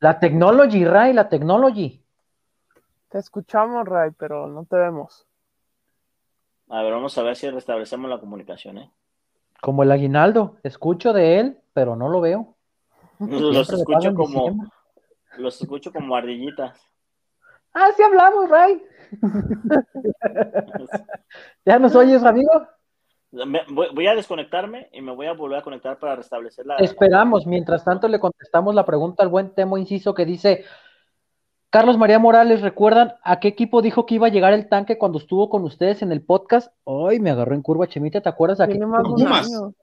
La technology, Ray, la technology. Te escuchamos, Ray, pero no te vemos. A ver, vamos a ver si restablecemos la comunicación, ¿eh? Como el aguinaldo, escucho de él, pero no lo veo. Los escucho como, los escucho como ardillitas. Ah, sí hablamos, Ray. ¿Ya nos oyes, amigo? Voy a desconectarme y me voy a volver a conectar para restablecer la. Esperamos. Mientras tanto, le contestamos la pregunta al buen Temo Inciso que dice: Carlos María Morales, ¿recuerdan a qué equipo dijo que iba a llegar el tanque cuando estuvo con ustedes en el podcast? Hoy me agarró en curva, Chemita, ¿te acuerdas? ¿A qué equipo?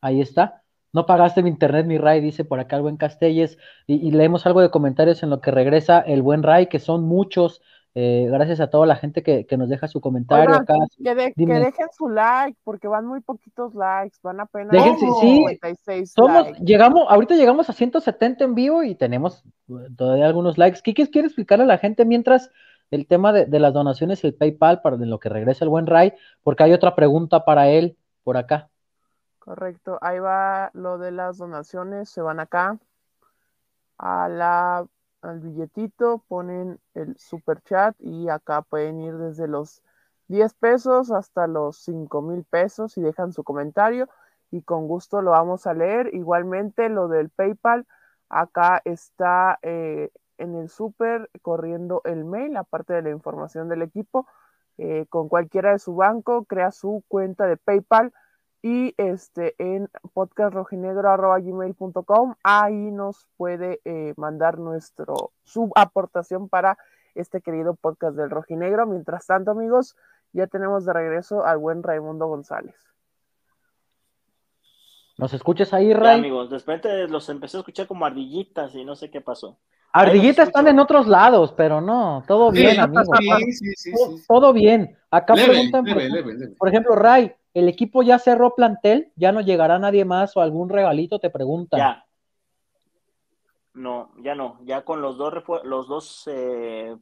Ahí está. No pagaste mi internet, mi Ray, dice por acá el buen Castelles. Y, y, leemos algo de comentarios en lo que regresa el buen Ray, que son muchos. Eh, gracias a toda la gente que, que nos deja su comentario Oigan, acá. Que, de, que, dejen su like, porque van muy poquitos likes, van apenas dejen, sí, 56 somos, likes. llegamos, ahorita llegamos a 170 en vivo y tenemos todavía algunos likes. Kikis quiere explicarle a la gente mientras el tema de, de las donaciones y el PayPal para de lo que regresa el buen Ray, porque hay otra pregunta para él por acá. Correcto, ahí va lo de las donaciones, se van acá a la, al billetito, ponen el super chat y acá pueden ir desde los 10 pesos hasta los 5 mil pesos y dejan su comentario y con gusto lo vamos a leer. Igualmente lo del PayPal, acá está eh, en el super corriendo el mail, aparte de la información del equipo, eh, con cualquiera de su banco, crea su cuenta de PayPal y este en podcastrojinegro.gmail.com ahí nos puede eh, mandar nuestro su aportación para este querido podcast del rojinegro mientras tanto amigos ya tenemos de regreso al buen Raimundo González ¿Nos escuchas ahí, Ray? Ya, amigos, de repente los empecé a escuchar como ardillitas y no sé qué pasó. Ardillitas están en otros lados, pero no, todo bien, sí, amigos. Sí, sí, sí, todo, todo, bien. Acá leve, preguntan, leve, por, leve, leve. por ejemplo, Ray, ¿el equipo ya cerró plantel? ¿Ya no llegará nadie más o algún regalito? Te preguntan. Ya. No, ya no. Ya con los dos, los dos eh,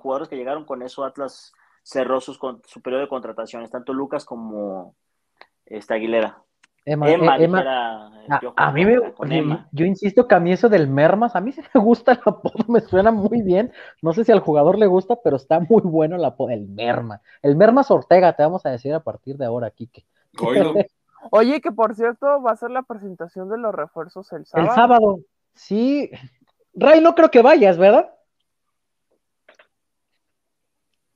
jugadores que llegaron con eso, Atlas cerró sus, su periodo de contrataciones, tanto Lucas como esta Aguilera. Emma, Emma, Emma a, yo, a, mí me, yo, yo, insisto que a mí eso del Mermas, a mí sí me gusta el apodo, me suena muy bien. No sé si al jugador le gusta, pero está muy bueno el apodo, el Merma. El Mermas Ortega, te vamos a decir a partir de ahora, Kike. Oye, que por cierto, va a ser la presentación de los refuerzos el sábado. El sábado, sí. Ray, no creo que vayas, ¿verdad?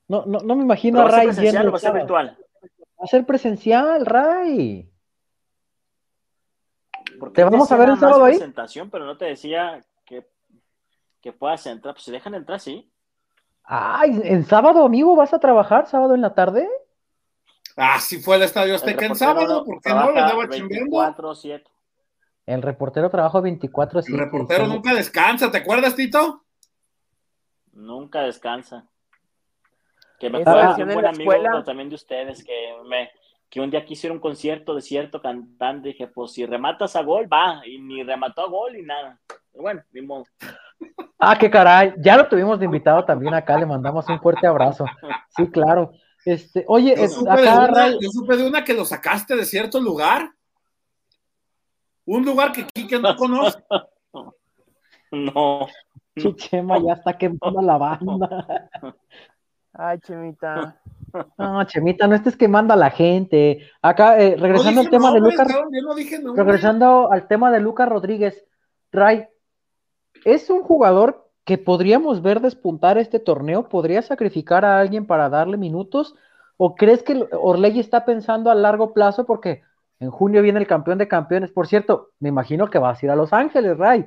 No, no, no me imagino ¿Pero a Ray va a ser presencial o va a ser virtual? Va a ser presencial, Ray. Porque ¿Te vamos a ver el sábado ahí? presentación, pero no te decía que, que puedas entrar. Pues si dejan entrar, sí. Ay, ¿en sábado, amigo? ¿Vas a trabajar sábado en la tarde? Ah, si fue al Estadio Azteca en sábado, ¿por qué no le daba chingando? 7 El reportero trabaja 24 El reportero nunca descansa, ¿te acuerdas, Tito? Nunca descansa. Que me acuerdo de un buen la amigo escuela. también de ustedes que me que un día quisieron un concierto de cierto cantante, dije, pues si rematas a gol, va, y ni remató a gol y nada. Pero bueno, ni modo. Ah, qué caray, ya lo tuvimos de invitado también acá, le mandamos un fuerte abrazo. Sí, claro. Este, oye, Yo es- supe, de acá una, Ray, yo supe de una que lo sacaste de cierto lugar. Un lugar que Quique no conoce. No. Che, Chema ya está quemando la banda. Ay, Chemita. No, Chemita, no estés quemando a la gente. Acá, eh, No regresando al tema de Lucas, cabrón, yo no dije nombres. regresando al tema de Lucas Rodríguez, Ray, ¿es un jugador que podríamos ver despuntar este torneo? ¿Podría sacrificar a alguien para darle minutos? ¿O crees que Orlegui está pensando a largo plazo? Porque en junio viene el campeón de campeones. Por cierto, me imagino que vas a ir a Los Ángeles, Ray,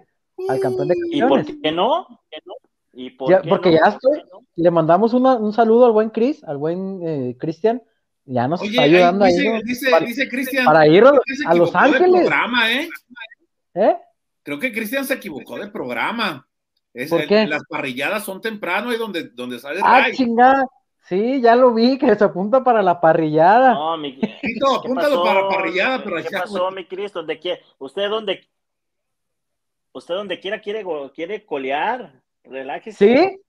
al campeón de ¿Y por campeones. qué no? ¿Por qué no? ¿Y por Ya, qué porque no? ya. Le mandamos una- un saludo al buen Chris, al buen eh, Cristian. Ya nos Oye, está ayudando ahí, dice, dice, para, dice Cristian. para ir a, Los Ángeles. programa, ¿eh? ¿Eh? Creo que Cristian se equivocó de programa. Es- ¿Por el- qué? Las parrilladas son temprano y donde, donde sale Ah, Ray. chingada. Sí, ya lo vi, que se apunta para la parrillada. No, mi... ¿Qué apúntalo pasó? para parrillada, pero ¿Qué pasó, mi Cristo? ¿Dónde quiere? ¿Usted donde usted donde quiera quiere quiere colear? Relájese. Sí,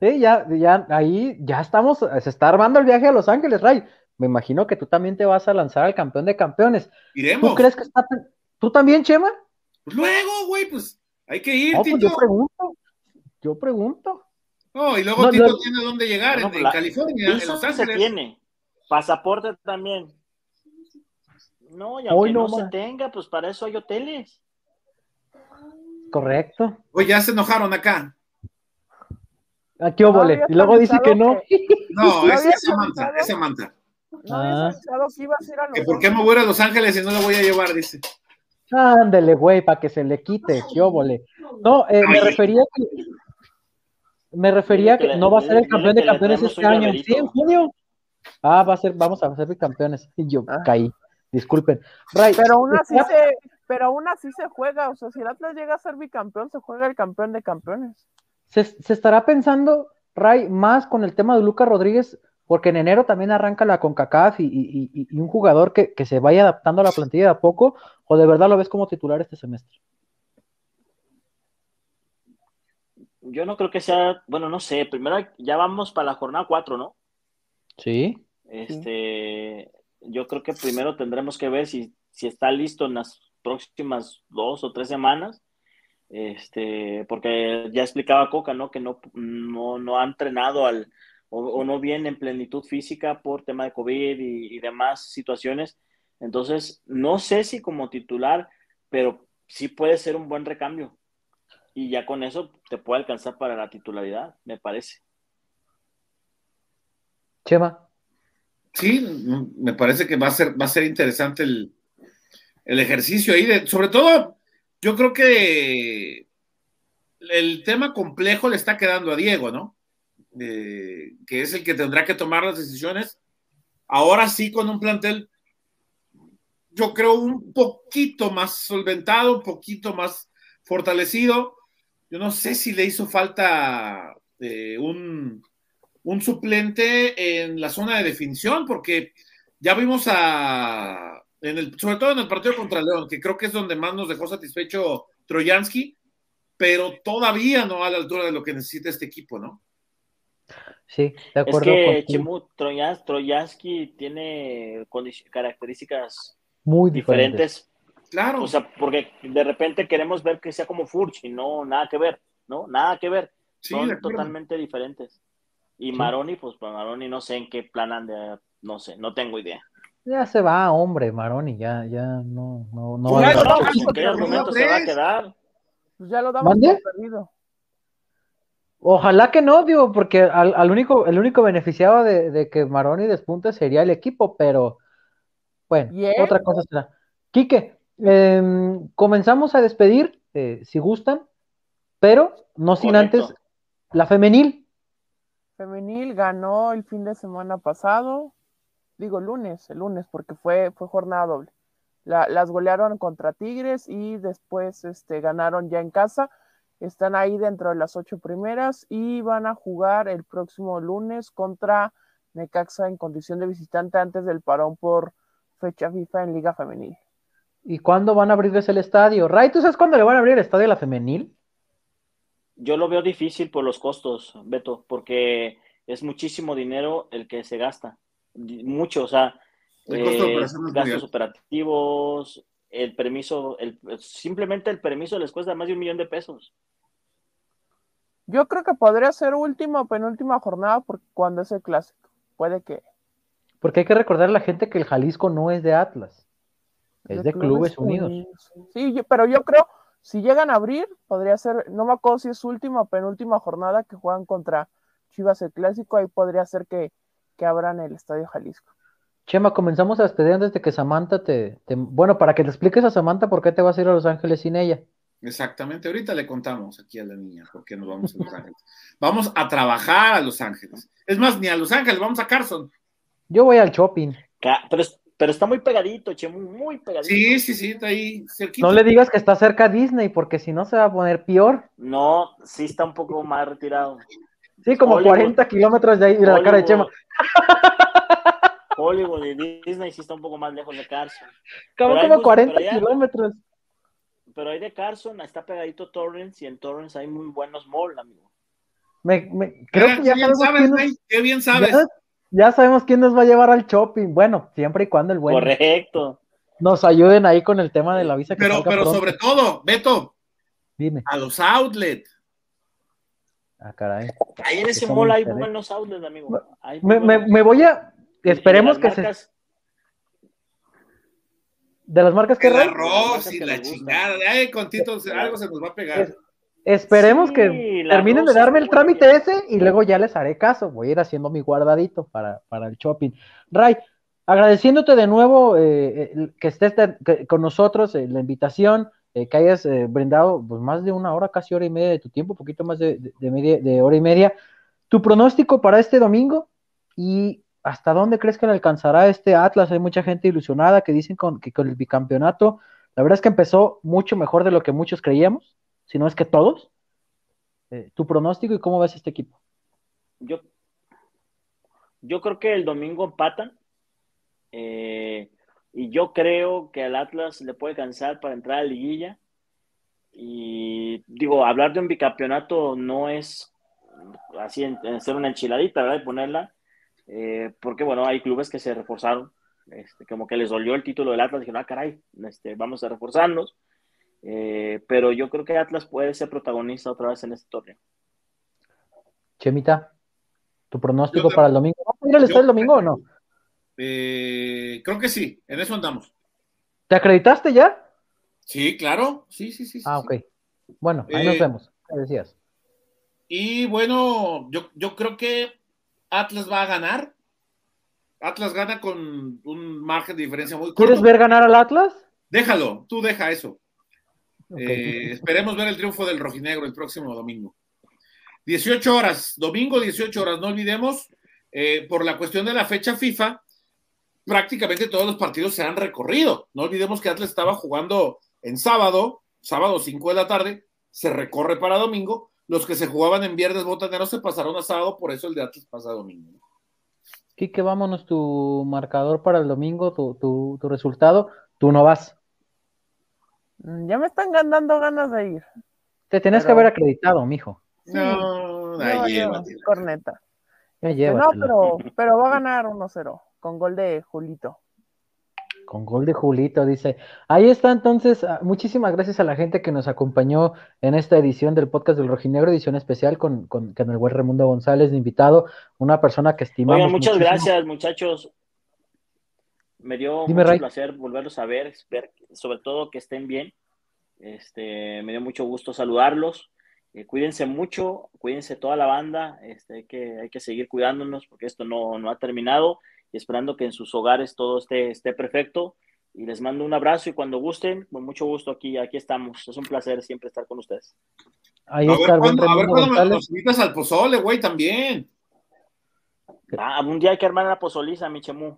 sí, ya, ya, ahí ya estamos, se está armando el viaje a Los Ángeles, Ray. Me imagino que tú también te vas a lanzar al campeón de campeones. Iremos. ¿Tú crees que está, tú también, Chema? Pues luego, güey, pues hay que ir, No, pues Tito. yo pregunto, yo pregunto. No, y luego No, Tito no. tiene dónde llegar, en, California, en Los se Ángeles. tiene. Pasaporte también. No, y Hoy aunque no no, se tenga, pues para eso hay hoteles. Correcto. Oye, ya se enojaron acá. Aquí óvole. había Y luego dice que no. No, ¿No es, habías es Samantha, avisado? es Samantha. ¿No Ah. que ibas a ir a Los Que por qué me voy a ir a Los Ángeles y no lo voy a llevar, dice. Ándele, güey, para que se le quite. Qué óvole. No, eh, me refería que. Me refería que no va a ser el campeón de campeones este año. Sí, en junio. Ah, va a ser, vamos a ser bicampeones. Y yo Ah. caí. Disculpen. Pero aún así ¿está- se, pero aún así se juega, o sea, si el Atlas llega a ser bicampeón, se juega el campeón de campeones. Se, se estará pensando, Ray, más con el tema de Lucas Rodríguez, porque en enero también arranca la CONCACAF y, y- y- y un jugador que, que se vaya adaptando a la plantilla de a poco, o de verdad lo ves como titular este semestre. Yo no creo que sea, bueno, no sé, primero ya vamos para la jornada 4, ¿no? Sí. Este, yo creo que primero tendremos que ver si, si está listo en las próximas dos o tres semanas. Este, porque ya explicaba Coca, ¿no? Que no, no, no ha entrenado al, o, o no viene en plenitud física por tema de COVID y, y demás situaciones. Entonces, no sé si como titular, pero sí puede ser un buen recambio. Y ya con eso te puede alcanzar para la titularidad, me parece. Chema. Sí, me parece que va a ser, va a ser interesante el, el ejercicio ahí. De, sobre todo, yo creo que el tema complejo le está quedando a Diego, ¿no? Eh, que es el que tendrá que tomar las decisiones. Ahora sí, con un plantel, yo creo, un poquito más solventado, un poquito más fortalecido. Yo no sé si le hizo falta eh, un, un suplente en la zona de definición, porque ya vimos a, en el, sobre todo en el partido contra León, que creo que es donde más nos dejó satisfecho Troyansky, pero todavía no a la altura de lo que necesita este equipo, ¿no? Sí, de Es acuerdo. que contigo. Chemu Troyansky tiene características Muy diferentes. diferentes. Claro. O sea, porque de repente queremos ver que sea como Furch y no, nada que ver, ¿no? Nada que ver. sí, Son totalmente diferentes. Y Sí. Maroni, pues pues, Maroni no sé en qué plan anda, no sé, no tengo idea. Ya se va, hombre, Maroni, ya, ya no, no, no. Pues va a ya haber no, mucho- pues, ¿en qué pero argumento no se va a tres. quedar? Pues ya lo damos perdido. Ojalá que no, digo, porque al, al único, el único beneficiado de, de que Maroni despunte sería el equipo, pero bueno, otra cosa será. Quique, em, comenzamos a despedir, eh, si gustan, pero no sin Correcto. antes la femenil. Femenil ganó el fin de semana pasado, digo lunes, el lunes, porque fue, fue jornada doble. La- las golearon contra Tigres y después este, ganaron ya en casa. están ahí dentro de las ocho primeras y van a jugar el próximo lunes contra Necaxa en condición de visitante antes del parón por fecha FIFA en Liga Femenil. ¿Y cuándo van a abrirles el estadio? Ray, ¿tú sabes cuándo le van a abrir el estadio a la femenil? Yo lo veo difícil por los costos, Beto, porque es muchísimo dinero el que se gasta. Mucho, o sea, eh, gastos operativos, el permiso, el, simplemente el permiso les cuesta más de un millón de pesos. Yo creo que podría ser última o penúltima jornada porque cuando es el clásico. Puede que. Porque hay que recordar a la gente que el Jalisco no es de Atlas. Es de, Clubes, Unidos. Sí, pero yo creo, si llegan a abrir, podría ser, no me acuerdo si es última o penúltima jornada que juegan contra Chivas el clásico, ahí podría ser que, que abran el Estadio Jalisco. Chema, comenzamos a despedir antes de que Samantha te, Bueno, para que te expliques a Samantha por qué te vas a ir a Los Ángeles sin ella. Exactamente, ahorita le contamos aquí a la niña por qué nos vamos a Los Ángeles. Vamos a trabajar a Los Ángeles. Es más, ni a Los Ángeles, vamos a Carson. Yo voy al shopping. Pero, pero está muy pegadito, Chema, muy pegadito. Sí, sí, sí, está ahí cerquita. No le digas que está cerca Disney, porque si no se va a poner peor. No, sí está un poco más retirado. Sí, como 40 kilómetros de ahí, de la cara de Chema. Hollywood y Disney sí está un poco más lejos de Carson. Como, como 40 kilómetros. Pero ahí de Carson está pegadito Torrance y en Torrance hay muy buenos malls, amigo. Me, me, creo que ya bien sabes, quién, qué bien sabes. Ya, sabemos quién nos va a llevar al shopping. Bueno, siempre y cuando el buen. Correcto. Nos ayuden ahí con el tema de la visa. Que pero pero sobre todo, Beto. Dime. A los outlets. Ah, caray. Ahí en ese mall hay buenos outlets, amigo. Me, me, me, voy a. Esperemos que se de las marcas que El arroz y la chingada. Ay, con Tito, algo se nos va a pegar. esperemos que terminen de darme el trámite ese y luego ya les haré caso. Voy a ir haciendo mi guardadito para, para el shopping. Ray, agradeciéndote de nuevo eh, eh, que estés con nosotros, eh, la invitación, que hayas brindado pues, más de una hora, casi hora y media de tu tiempo, poquito más de, media, de hora y media. Tu pronóstico para este domingo y ¿hasta dónde crees que le alcanzará este Atlas? Hay mucha gente ilusionada que dicen que con el bicampeonato, la verdad es que empezó mucho mejor de lo que muchos creíamos, si no es que todos. Eh, ¿Tu pronóstico y cómo ves este equipo? Yo, yo creo que el domingo empatan. Eh, y yo creo que al Atlas le puede alcanzar para entrar a la liguilla. Y digo, hablar de un bicampeonato no es así en, ser una enchiladita, ¿verdad? Y ponerla eh, porque bueno, hay clubes que se reforzaron, este, como que les dolió el título del Atlas, dijeron, ah, caray, este, vamos a reforzarnos, eh, pero yo creo que Atlas puede ser protagonista otra vez en este torneo. Chemita, ¿tu pronóstico para el domingo? ¿Vamos a ir el domingo o no? Eh, creo que sí, en eso andamos. ¿Te acreditaste ya? Sí, claro, sí, sí, sí. Ah, ok. Bueno, ahí nos vemos. ¿Qué decías? Y bueno, yo, yo creo que Atlas va a ganar. Atlas gana con un margen de diferencia muy corto. ¿Quieres ver ganar al Atlas? Déjalo, tú deja eso. Eh, esperemos ver el triunfo del rojinegro el próximo domingo. 18 horas, domingo 18 horas, no olvidemos, eh, por la cuestión de la fecha FIFA, prácticamente todos los partidos se han recorrido. No olvidemos que Atlas estaba jugando en sábado, sábado 5 de la tarde, se recorre para domingo, los que se jugaban en viernes botaneros se pasaron a sábado, por eso el de Atlas pasa a domingo. Quique, vámonos tu marcador para el domingo, tu, resultado. Tú no vas. Mm, ya me están dando ganas de ir. Te tenés que haber acreditado, mijo. No, ahí corneta. Ya no, pero, pero va a ganar 1-0 con gol de Julito con gol de Julito, dice. Ahí está entonces, ah, muchísimas gracias a la gente que nos acompañó en esta edición del podcast del Rojinegro, edición especial con, con, el buen Raimundo González de invitado, una persona que estimamos. muchas gracias muchachos. Me dio mucho placer volverlos a ver, sobre todo que estén bien. Este, me dio mucho gusto saludarlos. Eh, cuídense mucho, cuídense toda la banda, este, hay, que, hay que seguir cuidándonos porque esto no, no ha terminado y esperando que en sus hogares todo esté, esté perfecto. Y les mando un abrazo y cuando gusten, con mucho gusto aquí, aquí estamos. Es un placer siempre estar con ustedes. Ahí a está ver, a ver cuándo nos invitas al pozole, güey, también. Ah, un día hay que armar la pozoliza, mi chemú.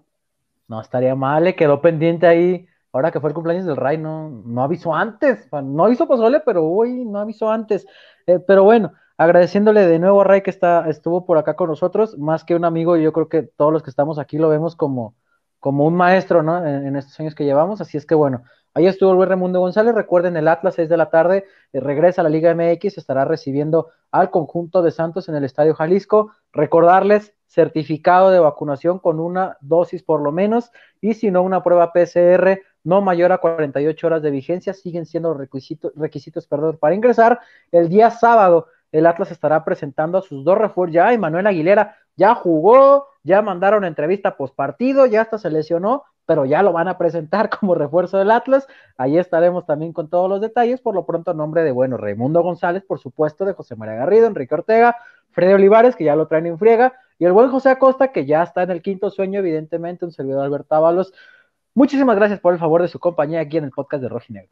No estaría mal, le quedó pendiente ahí ahora que fue el cumpleaños del Ray, no, no avisó antes, no avisó pozole, pero hoy no avisó antes. Eh, pero bueno, agradeciéndole de nuevo a Ray que está, estuvo por acá con nosotros, más que un amigo, yo creo que todos los que estamos aquí lo vemos como, como un maestro, ¿no? En, estos años que llevamos, así es que bueno, ahí estuvo buen Raimundo González, recuerden el Atlas 6 de la tarde, eh, regresa a la Liga MX, estará recibiendo al conjunto de Santos en el Estadio Jalisco, recordarles certificado de vacunación con una dosis por lo menos y si no una prueba PCR no mayor a 48 horas de vigencia, siguen siendo requisitos, requisitos perdón, para ingresar. El día sábado el Atlas estará presentando a sus dos refuerzos. Ya Emanuel Aguilera ya jugó, ya mandaron entrevista post partido, ya hasta se lesionó, pero ya lo van a presentar como refuerzo del Atlas. Ahí estaremos también con todos los detalles. Por lo pronto, nombre de, bueno, Raimundo González, por supuesto, de José María Garrido, Enrique Ortega, Freddy Olivares, que ya lo traen en friega, y el buen José Acosta, que ya está en el quinto sueño, evidentemente, un servidor Alberto Ábalos. Muchísimas gracias por el favor de su compañía aquí en el podcast de Rojinegro.